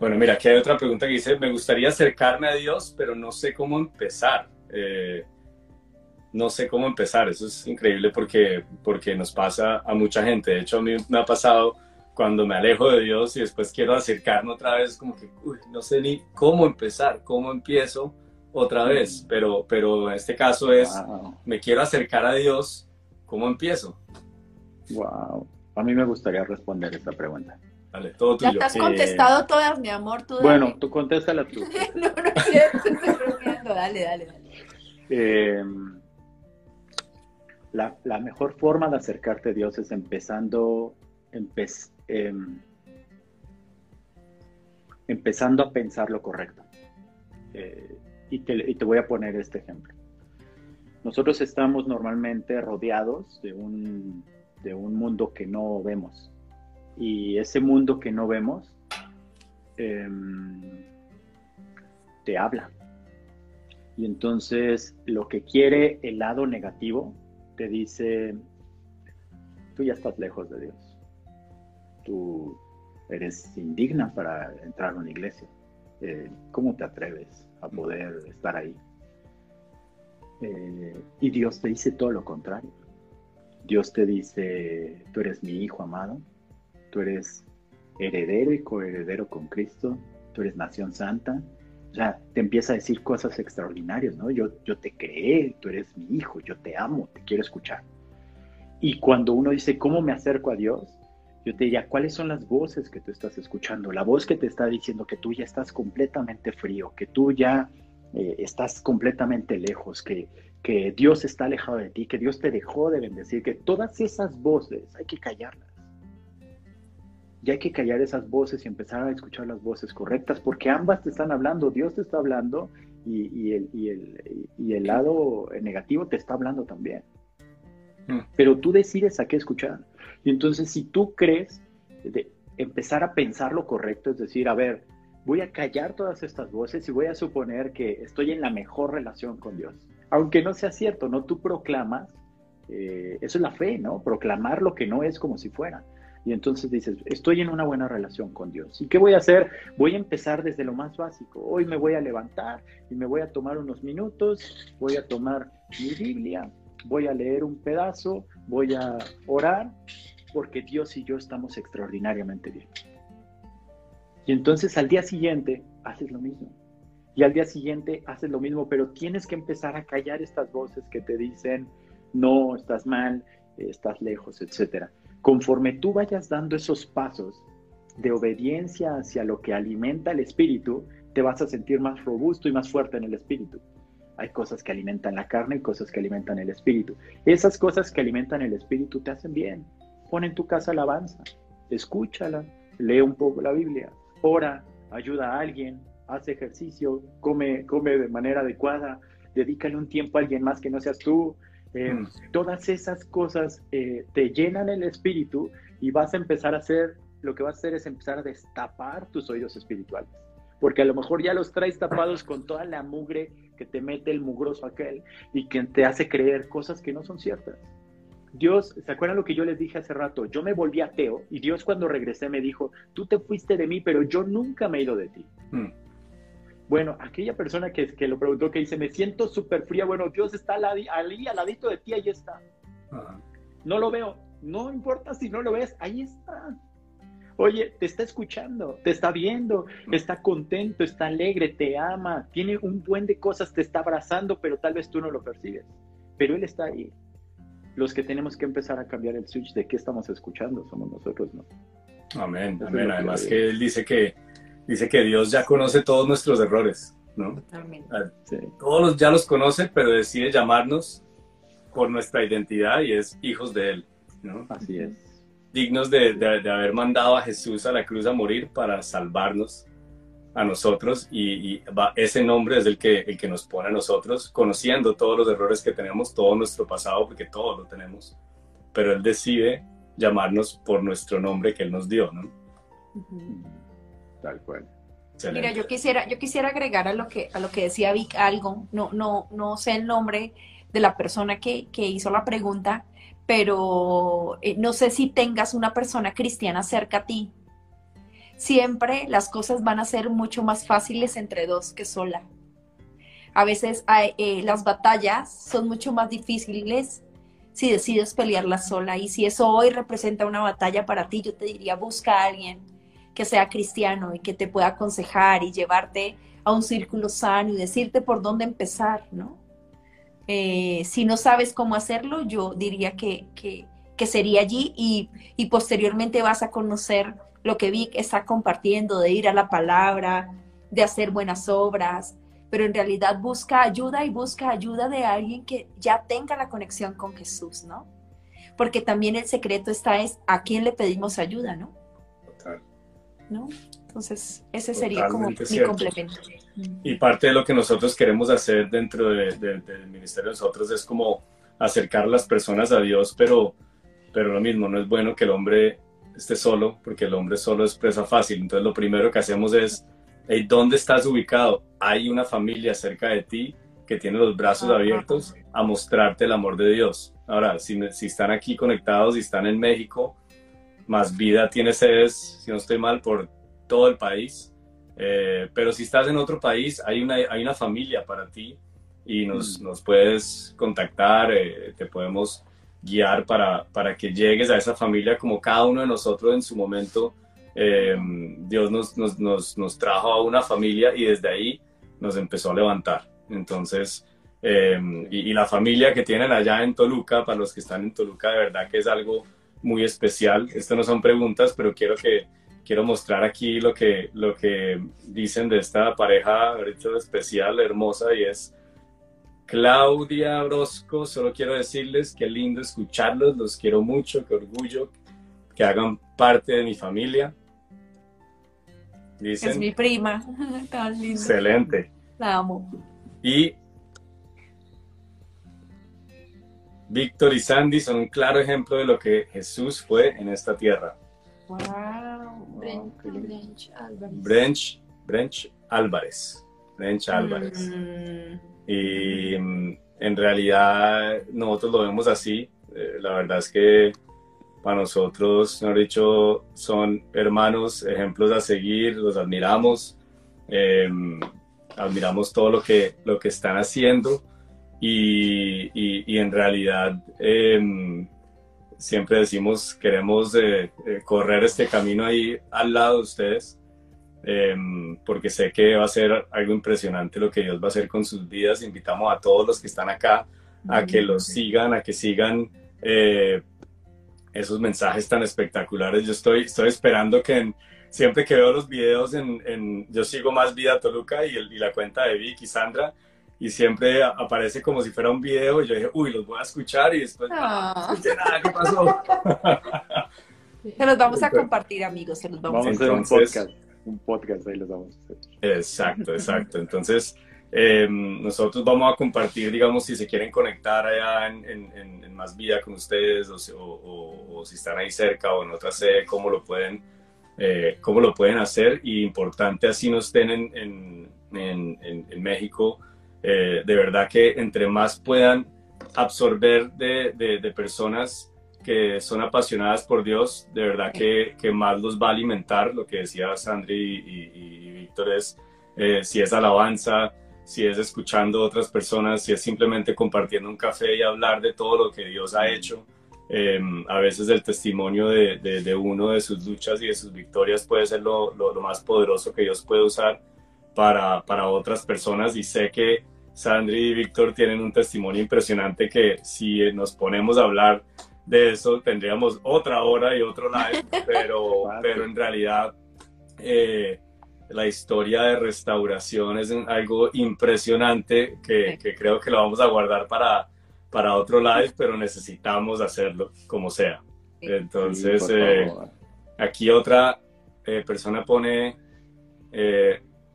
Bueno, mira, aquí hay otra pregunta que dice, me gustaría acercarme a Dios, pero no sé cómo empezar. Eh, no sé cómo empezar. Eso es increíble porque, porque nos pasa a mucha gente. De hecho, a mí me ha pasado cuando me alejo de Dios y después quiero acercarme otra vez, como que no sé ni cómo empezar, cómo empiezo otra vez. Pero, pero en este caso es, me quiero acercar a Dios, ¿cómo empiezo? Wow. A mí me gustaría responder esta pregunta. Vale, todo tuyo. Ya te has contestado todas, mi amor. Tú bueno, tú contéstala tú. [laughs] no, no es cierto, estoy Dale, dale, dale. Eh, la, mejor forma de acercarte a Dios es empezando, em, empezando a pensar lo correcto. Eh, y, te, voy a poner este ejemplo. Nosotros estamos normalmente rodeados de un, de un mundo que no vemos. Y ese mundo que no vemos em, te habla. Y entonces lo que quiere el lado negativo te dice, tú ya estás lejos de Dios, tú eres indigna para entrar a una iglesia, eh, ¿cómo te atreves a poder estar ahí? Eh, y Dios te dice todo lo contrario. Dios te dice, tú eres mi hijo amado, tú eres heredero y coheredero con Cristo, tú eres nación santa, o sea, te empieza a decir cosas extraordinarias, ¿no? Yo, yo te creé, tú eres mi hijo, yo te amo, te quiero escuchar. Y cuando uno dice, ¿cómo me acerco a Dios? Yo te diría, ¿cuáles son las voces que tú estás escuchando? La voz que te está diciendo que tú ya estás completamente frío, que tú ya eh, estás completamente lejos, que, que Dios está alejado de ti, que Dios te dejó de bendecir, que todas esas voces hay que callarlas y hay que callar esas voces y empezar a escuchar las voces correctas, porque ambas te están hablando, Dios te está hablando y, el, y, el, lado negativo te está hablando también. Mm. Pero tú decides a qué escuchar. Y entonces si tú crees de empezar a pensar lo correcto, es decir, a ver, voy a callar todas estas voces y voy a suponer que estoy en la mejor relación con Dios. Aunque no sea cierto, ¿no? Tú proclamas, eh, eso es la fe, ¿no? Proclamar lo que no es como si fuera. Y entonces dices, estoy en una buena relación con Dios. ¿Y qué voy a hacer? Voy a empezar desde lo más básico. Hoy me voy a levantar y me voy a tomar unos minutos, voy a tomar mi Biblia, voy a leer un pedazo, voy a orar, porque Dios y yo estamos extraordinariamente bien. Y entonces al día siguiente haces lo mismo. Y al día siguiente haces lo mismo, pero tienes que empezar a callar estas voces que te dicen, no, estás mal, estás lejos, etcétera conforme tú vayas dando esos pasos de obediencia hacia lo que alimenta el espíritu, te vas a sentir más robusto y más fuerte en el espíritu. Hay cosas que alimentan la carne y cosas que alimentan el espíritu. Esas cosas que alimentan el espíritu te hacen bien. Pon en tu casa alabanza, escúchala, lee un poco la Biblia, ora, ayuda a alguien, haz ejercicio, come, come de manera adecuada, dedícale un tiempo a alguien más que no seas tú, eh, mm. Todas esas cosas eh, te llenan el espíritu y vas a empezar a hacer, lo que vas a hacer es empezar a destapar tus oídos espirituales. Porque a lo mejor ya los traes tapados con toda la mugre que te mete el mugroso aquel y que te hace creer cosas que no son ciertas. Dios, ¿se acuerdan lo que yo les dije hace rato? Yo me volví ateo y Dios cuando regresé me dijo, tú te fuiste de mí, pero yo nunca me he ido de ti. Mm. Bueno, aquella persona que, que lo preguntó, que dice, me siento súper fría, bueno, Dios está ahí, al ladito de ti, ahí está. No lo veo, no importa si no lo ves, ahí está. Oye, te está escuchando, te está viendo, está contento, está alegre, te ama, tiene un buen de cosas, te está abrazando, pero tal vez tú no lo percibes. Pero Él está ahí. Los que tenemos que empezar a cambiar el switch de qué estamos escuchando somos nosotros, ¿no? Amén, amén. Además que Él dice que dice que Dios ya conoce todos nuestros errores, ¿no? Totalmente. Ah, todos los, ya los conoce, pero decide llamarnos por nuestra identidad y es hijos de Él, ¿no? Así es. Dignos de, de, haber mandado a Jesús a la cruz a morir para salvarnos a nosotros y, ese nombre es el que, el que nos pone a nosotros, conociendo todos los errores que tenemos, todo nuestro pasado, porque todos lo tenemos, pero Él decide llamarnos por nuestro nombre que Él nos dio, ¿no? Tal cual. Mira, yo quisiera, yo quisiera agregar a lo que, a lo que decía Vic algo, no, no, no sé el nombre de la persona que, hizo la pregunta, pero eh, no sé si tengas una persona cristiana cerca a ti. Siempre las cosas van a ser mucho más fáciles entre dos que sola. a veces eh, las batallas son mucho más difíciles si decides pelearla sola. Y si eso hoy representa una batalla para ti, yo te diría, busca a alguien que sea cristiano y que te pueda aconsejar y llevarte a un círculo sano y decirte por dónde empezar, ¿no? Eh, si no sabes cómo hacerlo, yo diría que, que, sería allí y, y, posteriormente vas a conocer lo que Vic está compartiendo, de ir a la palabra, de hacer buenas obras, pero en realidad busca ayuda y busca ayuda de alguien que ya tenga la conexión con Jesús, ¿no? Porque también el secreto está es a quién le pedimos ayuda, ¿no? Total. ¿No? Entonces, ese sería como mi complemento. Y parte de lo que nosotros queremos hacer dentro del ministerio de nosotros es como acercar a las personas a Dios, pero, pero lo mismo, no es bueno que el hombre esté solo, porque el hombre solo es presa fácil. Entonces, lo primero que hacemos es, ¿dónde estás ubicado? Hay una familia cerca de ti que tiene los brazos abiertos a mostrarte el amor de Dios. Ahora, si, si están aquí conectados y están en México, más vida tiene sedes, si no estoy mal, por todo el país. Eh, pero si estás en otro país, hay una, hay una familia para ti y nos, mm. nos puedes contactar, eh, te podemos guiar para, para que llegues a esa familia como cada uno de nosotros en su momento. Eh, Dios nos, nos, nos, nos, trajo a una familia y desde ahí nos empezó a levantar. Entonces, y, y, la familia que tienen allá en Toluca, para los que están en Toluca, de verdad que es algo muy especial. Esto no son preguntas, pero quiero que quiero mostrar aquí lo que, lo que dicen de esta pareja ahorita especial, hermosa, y es Claudia Brosco. Solo quiero decirles que lindo escucharlos, los quiero mucho, qué orgullo que hagan parte de mi familia. Dicen, es mi prima, [laughs] tan. Excelente. La amo. Y Víctor y Sandy son un claro ejemplo de lo que Jesús fue en esta tierra. Wow. Brench, Álvarez. Brench, Brench Álvarez. Brench Álvarez. Mm. Y mm, en realidad nosotros lo vemos así. Eh, la verdad es que para nosotros, mejor dicho, son hermanos, ejemplos a seguir, los admiramos. Em, admiramos todo lo que, lo que están haciendo y, y, en realidad em, siempre decimos, queremos eh, eh, correr este camino ahí al lado de ustedes, em, porque sé que va a ser algo impresionante lo que Dios va a hacer con sus vidas. Invitamos a todos los que están acá a que los sigan, a que sigan eh, esos mensajes tan espectaculares. Yo estoy, estoy esperando que siempre que veo los videos en, yo sigo más Vida Toluca y, y la cuenta de Vicky, Sandra, y siempre aparece como si fuera un video y yo dije, uy, los voy a escuchar y después no, ah. nada, ¿qué pasó? [laughs] Se los vamos a compartir, amigos, se los vamos, a hacer un podcast, ahí los vamos a hacer. Exacto, exacto. Entonces, em, nosotros vamos a compartir, digamos, si se quieren conectar allá en, Más Vida con ustedes o, si están ahí cerca o en otra sede, cómo lo pueden, eh, cómo lo pueden hacer. Y importante, así no estén en, México, eh, de verdad que entre más puedan absorber de, personas que son apasionadas por Dios, de verdad que, que, más los va a alimentar, lo que decía Sandri y, Víctor es, eh, si es alabanza, si es escuchando a otras personas, si es simplemente compartiendo un café y hablar de todo lo que Dios ha hecho. Eh, a veces el testimonio de, de, uno de sus luchas y de sus victorias puede ser lo, lo, lo más poderoso que Dios puede usar para, para otras personas y sé que Sandri y Víctor tienen un testimonio impresionante que si nos ponemos a hablar de eso tendríamos otra hora y otro live, [laughs] pero, pero en realidad eh, la historia de restauración es algo impresionante que, que, creo que lo vamos a guardar para, para otro live, pero necesitamos hacerlo como sea. Entonces, eh, aquí otra eh, persona pone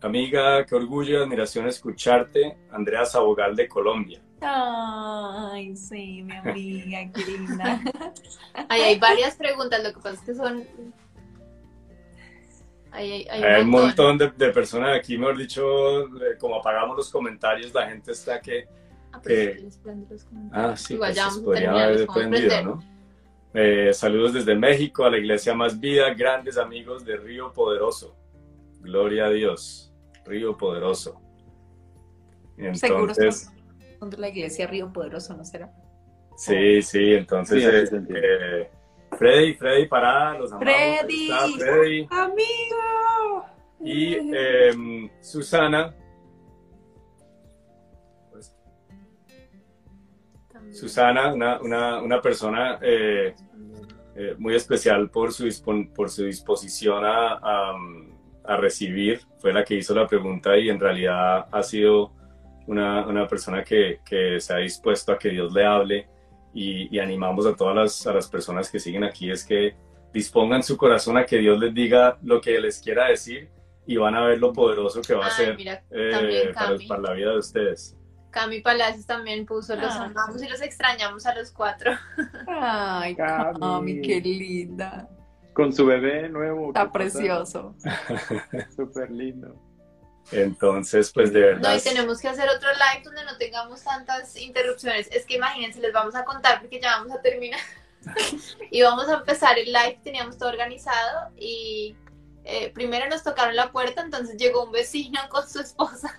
Amiga, qué orgullo y admiración escucharte, Andrea Sabogal de Colombia. Ay, sí, mi amiga, qué linda. hay varias preguntas, lo que pasa es que son... Hay, un montón, de, personas aquí, mejor dicho, como apagamos los comentarios, la gente está que... Ah, que... ah sí, Igual pues, podría haber dependido, ¿no? Eh, saludos desde México a la Iglesia Más Vida, grandes amigos de Río Poderoso. Gloria a Dios. Río Poderoso. Entonces, Seguro la iglesia Río Poderoso, ¿no será? Sí, sí, entonces eh, Freddy, Freddy Parada, los amamos. Freddy, Freddy. amigo. Y em, Susana. Pues, Susana, una, una, una persona eh, eh, muy especial por su, por su disposición a, a, recibir, fue la que hizo la pregunta y en realidad ha sido una, una persona que, que, se ha dispuesto a que Dios le hable y, animamos a todas las, a las personas que siguen aquí es que dispongan su corazón a que Dios les diga lo que les quiera decir y van a ver lo poderoso que va a ser eh, para, la vida de ustedes. Cami Palacios también puso, los ah. amamos y los extrañamos a los cuatro. [laughs] Ay, Cami, qué linda. Con su bebé nuevo. Está precioso. [laughs] Súper lindo. Entonces, pues de verdad. No, y tenemos que hacer otro live donde no tengamos tantas interrupciones. Es que imagínense, les vamos a contar porque ya vamos a terminar. [laughs] y vamos a empezar el live, teníamos todo organizado y eh, primero nos tocaron la puerta, entonces llegó un vecino [laughs] con su esposa.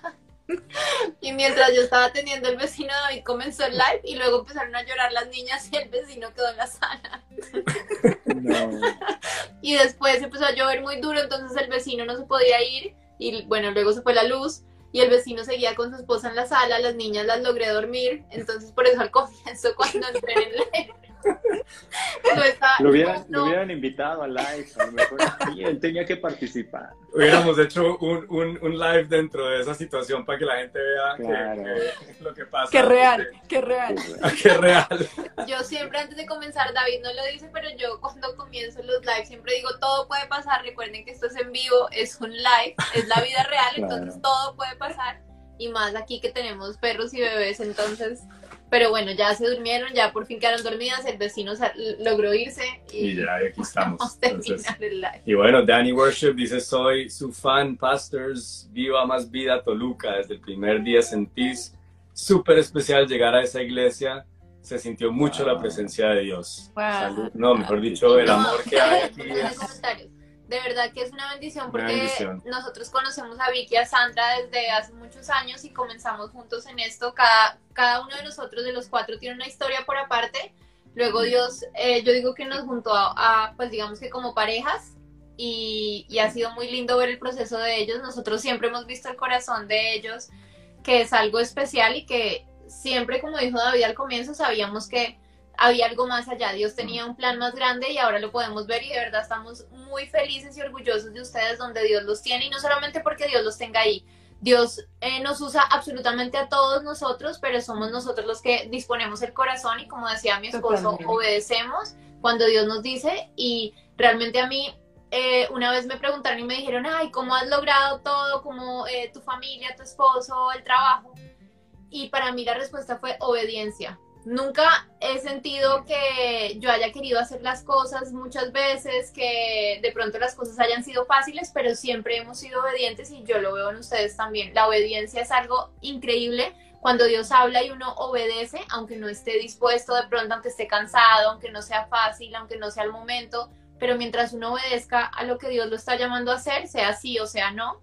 y mientras yo estaba atendiendo el vecino, David comenzó el live y luego empezaron a llorar las niñas y el vecino quedó en la sala. [laughs] y después empezó a llover muy duro, entonces el vecino no se podía ir y bueno, luego se fue la luz y el vecino seguía con su esposa en la sala, las niñas las logré dormir, entonces por eso al comienzo [laughs] cuando entré en [laughs] el lo, hubieran, lo, hubieran, invitado al live, a lo mejor él tenía que participar. Hubiéramos hecho un, un, un, live dentro de esa situación para que la gente vea que, lo que pasa. Qué real, qué real. Qué real. Yo siempre antes de comenzar, David no lo dice, pero yo cuando comienzo los lives siempre digo, todo puede pasar, recuerden que esto es en vivo, es un live, es la vida real, entonces todo puede pasar. Y más aquí que tenemos perros y bebés, entonces pero bueno, ya se durmieron, ya por fin quedaron dormidas, el vecino logró irse y, ya aquí [laughs] estamos. y bueno, Danny Worship dice, soy su fan, pastors, viva más vida Toluca, desde el primer día sentís súper especial llegar a esa iglesia, se sintió mucho la presencia de Dios. No, mejor dicho, el amor que hay aquí [laughs] de verdad que es una bendición porque nosotros conocemos a Vicky y a Sandra desde hace muchos años y comenzamos juntos en esto. Cada, cada uno de nosotros, de los cuatro, tiene una historia por aparte. Luego Dios, eh, yo digo que nos juntó a, pues digamos que como parejas y, y ha sido muy lindo ver el proceso de ellos. Nosotros siempre hemos visto el corazón de ellos, que es algo especial y que siempre, como dijo David al comienzo, sabíamos que había algo más allá, Dios tenía un plan más grande y ahora lo podemos ver y de verdad estamos muy felices y orgullosos de ustedes donde Dios los tiene y no solamente porque Dios los tenga ahí, Dios eh, nos usa absolutamente a todos nosotros, pero somos nosotros los que disponemos el corazón y como decía mi esposo, obedecemos cuando Dios nos dice. Y realmente a mí eh, una vez me preguntaron y me dijeron, ay, ¿cómo has logrado todo? como eh, tu familia, tu esposo, el trabajo? Y para mí la respuesta fue obediencia Nunca he sentido que yo haya querido hacer las cosas muchas veces, que de pronto las cosas hayan sido fáciles, pero siempre hemos sido obedientes y yo lo veo en ustedes también. La obediencia es algo increíble cuando Dios habla y uno obedece, aunque no esté dispuesto de pronto, aunque esté cansado, aunque no sea fácil, aunque no sea el momento, pero mientras uno obedezca a lo que Dios lo está llamando a hacer, sea sí o sea no,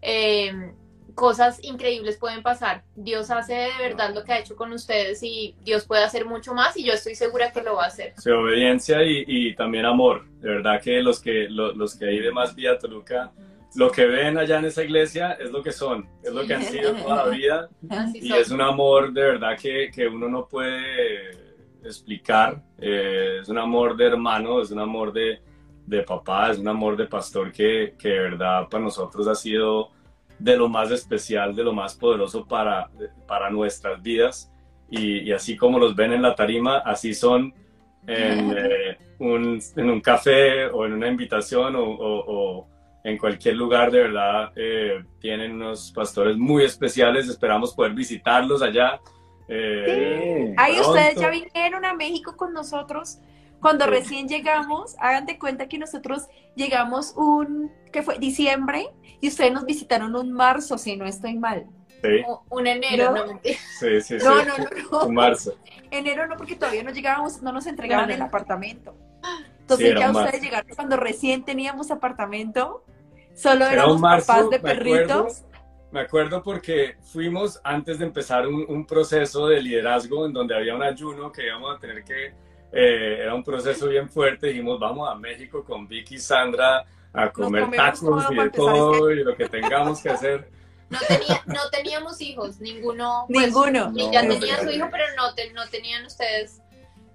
eh, cosas increíbles pueden pasar. Dios hace de verdad lo que ha hecho con ustedes y Dios puede hacer mucho más y yo estoy segura que lo va a hacer. Sí, obediencia y, y también amor. De verdad que los que, los, que hay de más Vía Toluca, lo que ven allá en esa iglesia es lo que son, es lo que han sido toda la vida y es un amor de verdad que, que uno no puede explicar. Eh, es un amor de hermano, es un amor de, de papá, es un amor de pastor que, que de verdad para nosotros ha sido de lo más especial, de lo más poderoso para, para nuestras vidas. Y, así como los ven en la tarima, así son en, [laughs] eh, un, en un, café o en una invitación o, en cualquier lugar, de verdad, eh, tienen unos pastores muy especiales. Esperamos poder visitarlos allá. Eh, Ahí ustedes ya vinieron a México con nosotros cuando recién llegamos, hagan de cuenta que nosotros llegamos un, que fue diciembre, y ustedes nos visitaron un marzo, si no estoy mal. Sí. un enero, ¿no? Sí, sí, no, No, no, no. Un marzo. Enero no, porque todavía no llegábamos, no nos entregaban el apartamento. Entonces ya ustedes llegaron cuando recién teníamos apartamento, solo éramos papás de perritos. me acuerdo porque fuimos antes de empezar un, proceso de liderazgo en donde había un ayuno que íbamos a tener que, eh, era un proceso bien fuerte, dijimos, vamos a México con Vicky y Sandra a comer tacos y de todo y lo que tengamos que hacer. [laughs] No, tenía, no teníamos hijos, ninguno. Pues, ninguno. Y ya tenía su hijo, pero no, no tenían ustedes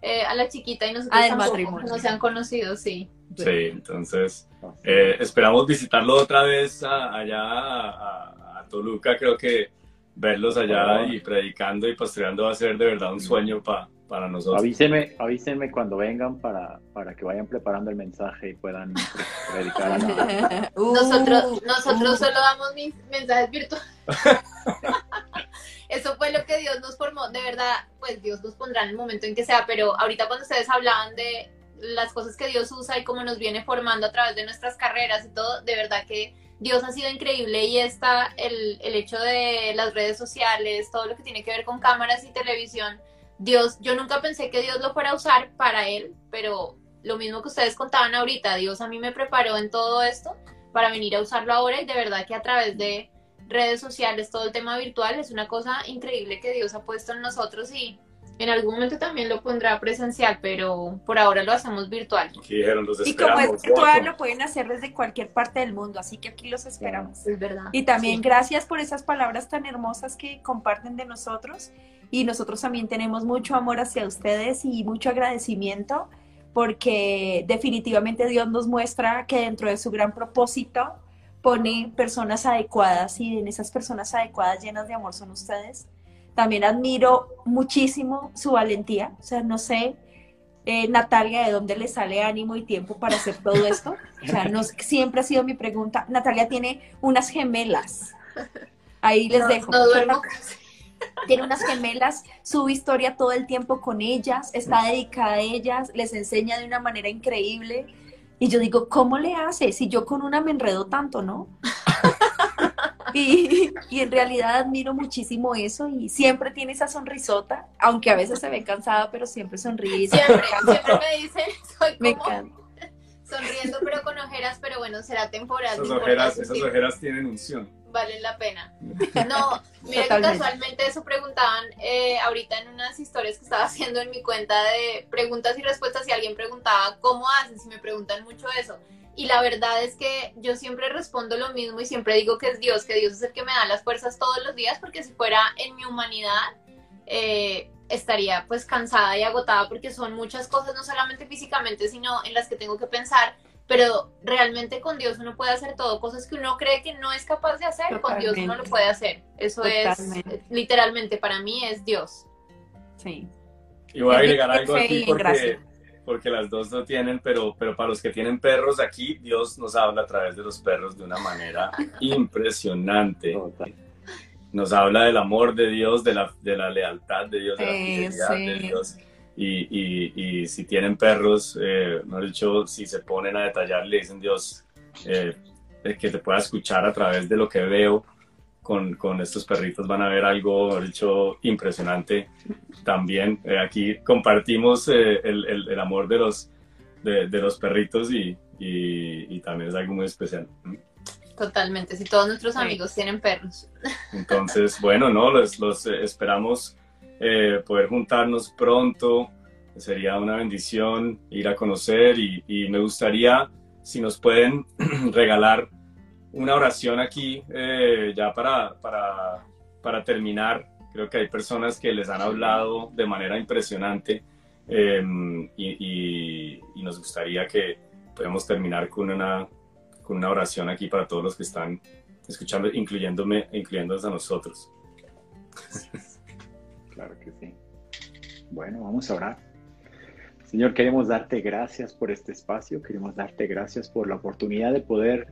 eh, a la chiquita y nosotros ah, tampoco no se han conocido, sí. Sí, entonces eh, esperamos visitarlo otra vez allá a, Toluca. Creo que verlos allá y predicando y pastoreando va a ser de verdad un sueño para nosotros. Avísenme, avísenme cuando vengan para, para que vayan preparando el mensaje y puedan predicar. nosotros [laughs] nosotros uh. solo damos mis mensajes virtuales. Eso fue lo que Dios nos formó. De verdad, pues Dios nos pondrá en el momento en que sea, pero ahorita cuando ustedes hablaban de las cosas que Dios usa y cómo nos viene formando a través de nuestras carreras y todo, de verdad que Dios ha sido increíble y está el, el hecho de las redes sociales, todo lo que tiene que ver con cámaras y televisión. Dios, yo nunca pensé que Dios lo fuera a usar para Él, pero lo mismo que ustedes contaban ahorita, Dios a mí me preparó en todo esto para venir a usarlo ahora y de verdad que a través de redes sociales, todo el tema virtual es una cosa increíble que Dios ha puesto en nosotros y en algún momento también lo pondrá presencial, pero por ahora lo hacemos virtual. y como es virtual, lo pueden hacer desde cualquier parte del mundo, así que aquí los esperamos. Es verdad. Y también gracias por esas palabras tan hermosas que comparten de nosotros. Y nosotros también tenemos mucho amor hacia ustedes y mucho agradecimiento porque definitivamente Dios nos muestra que dentro de su gran propósito pone personas adecuadas y en esas personas adecuadas llenas de amor son ustedes también admiro muchísimo su valentía. O sea, no sé, eh, Natalia, ¿de dónde le sale ánimo y tiempo para hacer todo esto? O sea, no, siempre ha sido mi pregunta. Natalia tiene unas gemelas. Ahí les dejo. tiene unas gemelas, sube historia todo el tiempo con ellas, está dedicada a ellas, les enseña de una manera increíble. Y yo digo, ¿cómo le hace? Si yo con una me enredo tanto, ¿no? Y, en realidad admiro muchísimo eso y siempre tiene esa sonrisota, aunque a veces se ve cansada, pero siempre sonríe. Siempre, siempre me dicen, soy como sonriendo pero con ojeras, pero bueno, será temporal. Esas ojeras, esas ojeras tienen unción. Valen la pena. [laughs] No, mira que casualmente eso preguntaban eh, ahorita en unas historias que estaba haciendo en mi cuenta de preguntas y respuestas y alguien preguntaba, ¿cómo haces? Y me preguntan mucho eso. Y la verdad es que yo siempre respondo lo mismo y siempre digo que es Dios, que Dios es el que me da las fuerzas todos los días, porque si fuera en mi humanidad, eh, estaría pues cansada y agotada porque son muchas cosas, no solamente físicamente, sino en las que tengo que pensar. Pero realmente con Dios uno puede hacer todo, cosas que uno cree que no es capaz de hacer, con Dios uno lo puede hacer. Eso es, literalmente, para mí es Dios. Sí. Y voy a agregar algo aquí porque porque las dos no tienen, pero, pero para los que tienen perros aquí, Dios nos habla a través de los perros de una manera [laughs] impresionante. Nos habla del amor de Dios, de la, de la lealtad de Dios, de la fidelidad de Dios. Y, y, y, si tienen perros, eh, no dicho, si se ponen a detallar, le dicen Dios, eh, que te pueda escuchar a través de lo que veo, con, con, estos perritos van a ver algo, dicho, impresionante también. Eh, aquí compartimos eh, el, el, amor de los, de, de los perritos y, y, también es algo muy especial. Totalmente, si todos nuestros amigos tienen perros. [laughs] Entonces, bueno, ¿no? Los, los eh, esperamos poder juntarnos pronto. Sería una bendición ir a conocer y, y me gustaría, si nos pueden [clears throat] regalar una oración aquí eh, ya para, para, para, terminar. Creo que hay personas que les han hablado de manera impresionante em, y, y, nos gustaría que podamos terminar con una, con una oración aquí para todos los que están escuchando, incluyéndome, incluyéndonos a nosotros. [laughs] Claro que sí. Bueno, vamos a orar. Señor, queremos darte gracias por este espacio, queremos darte gracias por la oportunidad de poder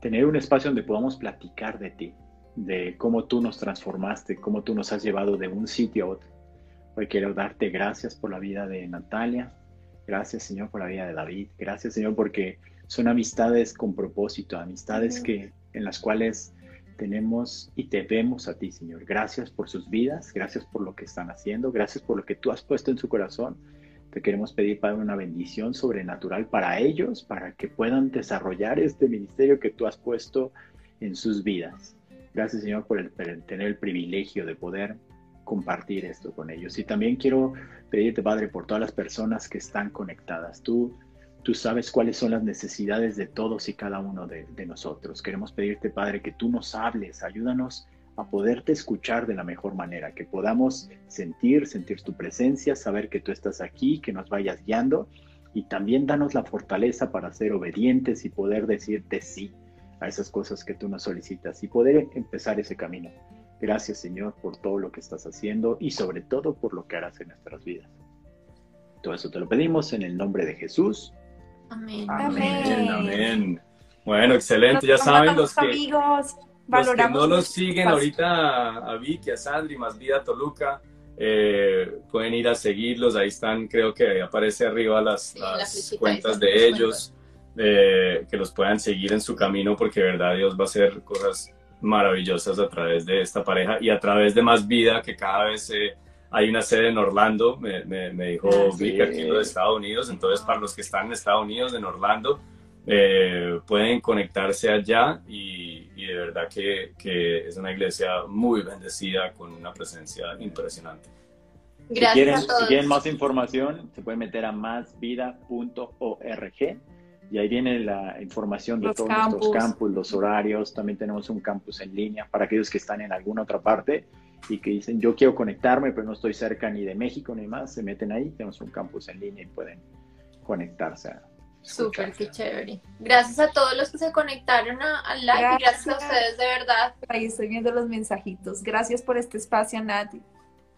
tener un espacio donde podamos platicar de ti, de cómo tú nos transformaste, cómo tú nos has llevado de un sitio a otro. Hoy quiero darte gracias por la vida de Natalia, gracias Señor por la vida de David, gracias Señor porque son amistades con propósito, amistades que en las cuales tenemos y te vemos a ti, Señor. Gracias por sus vidas, gracias por lo que están haciendo, gracias por lo que tú has puesto en su corazón te queremos pedir, Padre, una bendición sobrenatural para ellos, para que puedan desarrollar este ministerio que tú has puesto en sus vidas. Gracias, Señor, por, el, tener el privilegio de poder compartir esto con ellos. Y también quiero pedirte, Padre, por todas las personas que están conectadas. Tú, tú sabes cuáles son las necesidades de todos y cada uno de, de nosotros. Queremos pedirte, Padre, que tú nos hables, ayúdanos a poderte escuchar de la mejor manera, que podamos sentir, sentir tu presencia, saber que tú estás aquí, que nos vayas guiando y también danos la fortaleza para ser obedientes y poder decirte sí a esas cosas que tú nos solicitas y poder empezar ese camino. Gracias Señor por todo lo que estás haciendo y sobre todo por lo que harás en nuestras vidas. Todo eso te lo pedimos en el nombre de Jesús. Amén. Amén. Amén. Bueno, excelente. ya saben los que, amigos, los que no los siguen ahorita a Vicky, a Sandri, más vida Toluca, eh, pueden ir a seguirlos. Ahí están, creo que aparece arriba las, las cuentas de ellos que los puedan seguir en su camino porque de verdad Dios va a hacer cosas maravillosas a través de esta pareja y a través de más vida que cada vez eh, hay una sede en Orlando, me, me, dijo Vic aquí en los Estados Unidos, entonces para los que están en Estados Unidos, en Orlando, eh, pueden conectarse allá y, de verdad que, que, es una iglesia muy bendecida con una presencia impresionante. Gracias si, quieren, si quieren más información, se pueden meter a másvida.org y ahí viene la información de todos nuestros campus, los horarios. También tenemos un campus en línea para aquellos que están en alguna otra parte y que dicen, yo quiero conectarme, pero no estoy cerca ni de México ni más. Se meten ahí, tenemos un campus en línea y pueden conectarse. Súper, qué chévere. Gracias a todos los que se conectaron al live gracias. y gracias a ustedes de verdad. Ahí estoy viendo los mensajitos. Gracias por este espacio, Nati.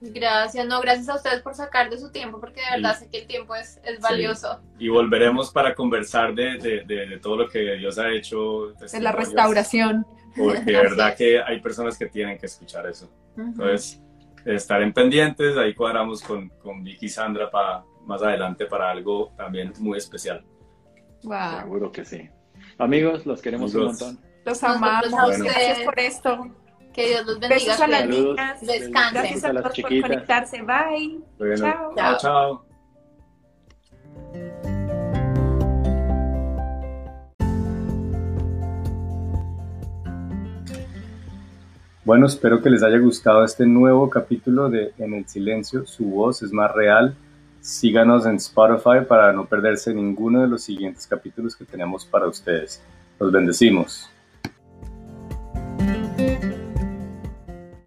Gracias, no, gracias a ustedes por sacar de su tiempo, porque de verdad sé que el tiempo es, es valioso. Y volveremos para conversar de, de, de, todo lo que Dios ha hecho. De la restauración. Porque de verdad que hay personas que tienen que escuchar eso. Entonces, estar en pendientes, ahí cuadramos con, con Vicky y Sandra para más adelante para algo también muy especial. Wow. Seguro que sí. Amigos, los queremos un montón. Los amamos. Gracias por esto. Que Dios los bendiga. Besos a las niñas. Descansen. Gracias a, todos por conectarse. Bye. chao. Chao. chao. Bueno, espero que les haya gustado este nuevo capítulo de En el Silencio, su voz es más real. Síganos en Spotify para no perderse ninguno de los siguientes capítulos que tenemos para ustedes. Los bendecimos.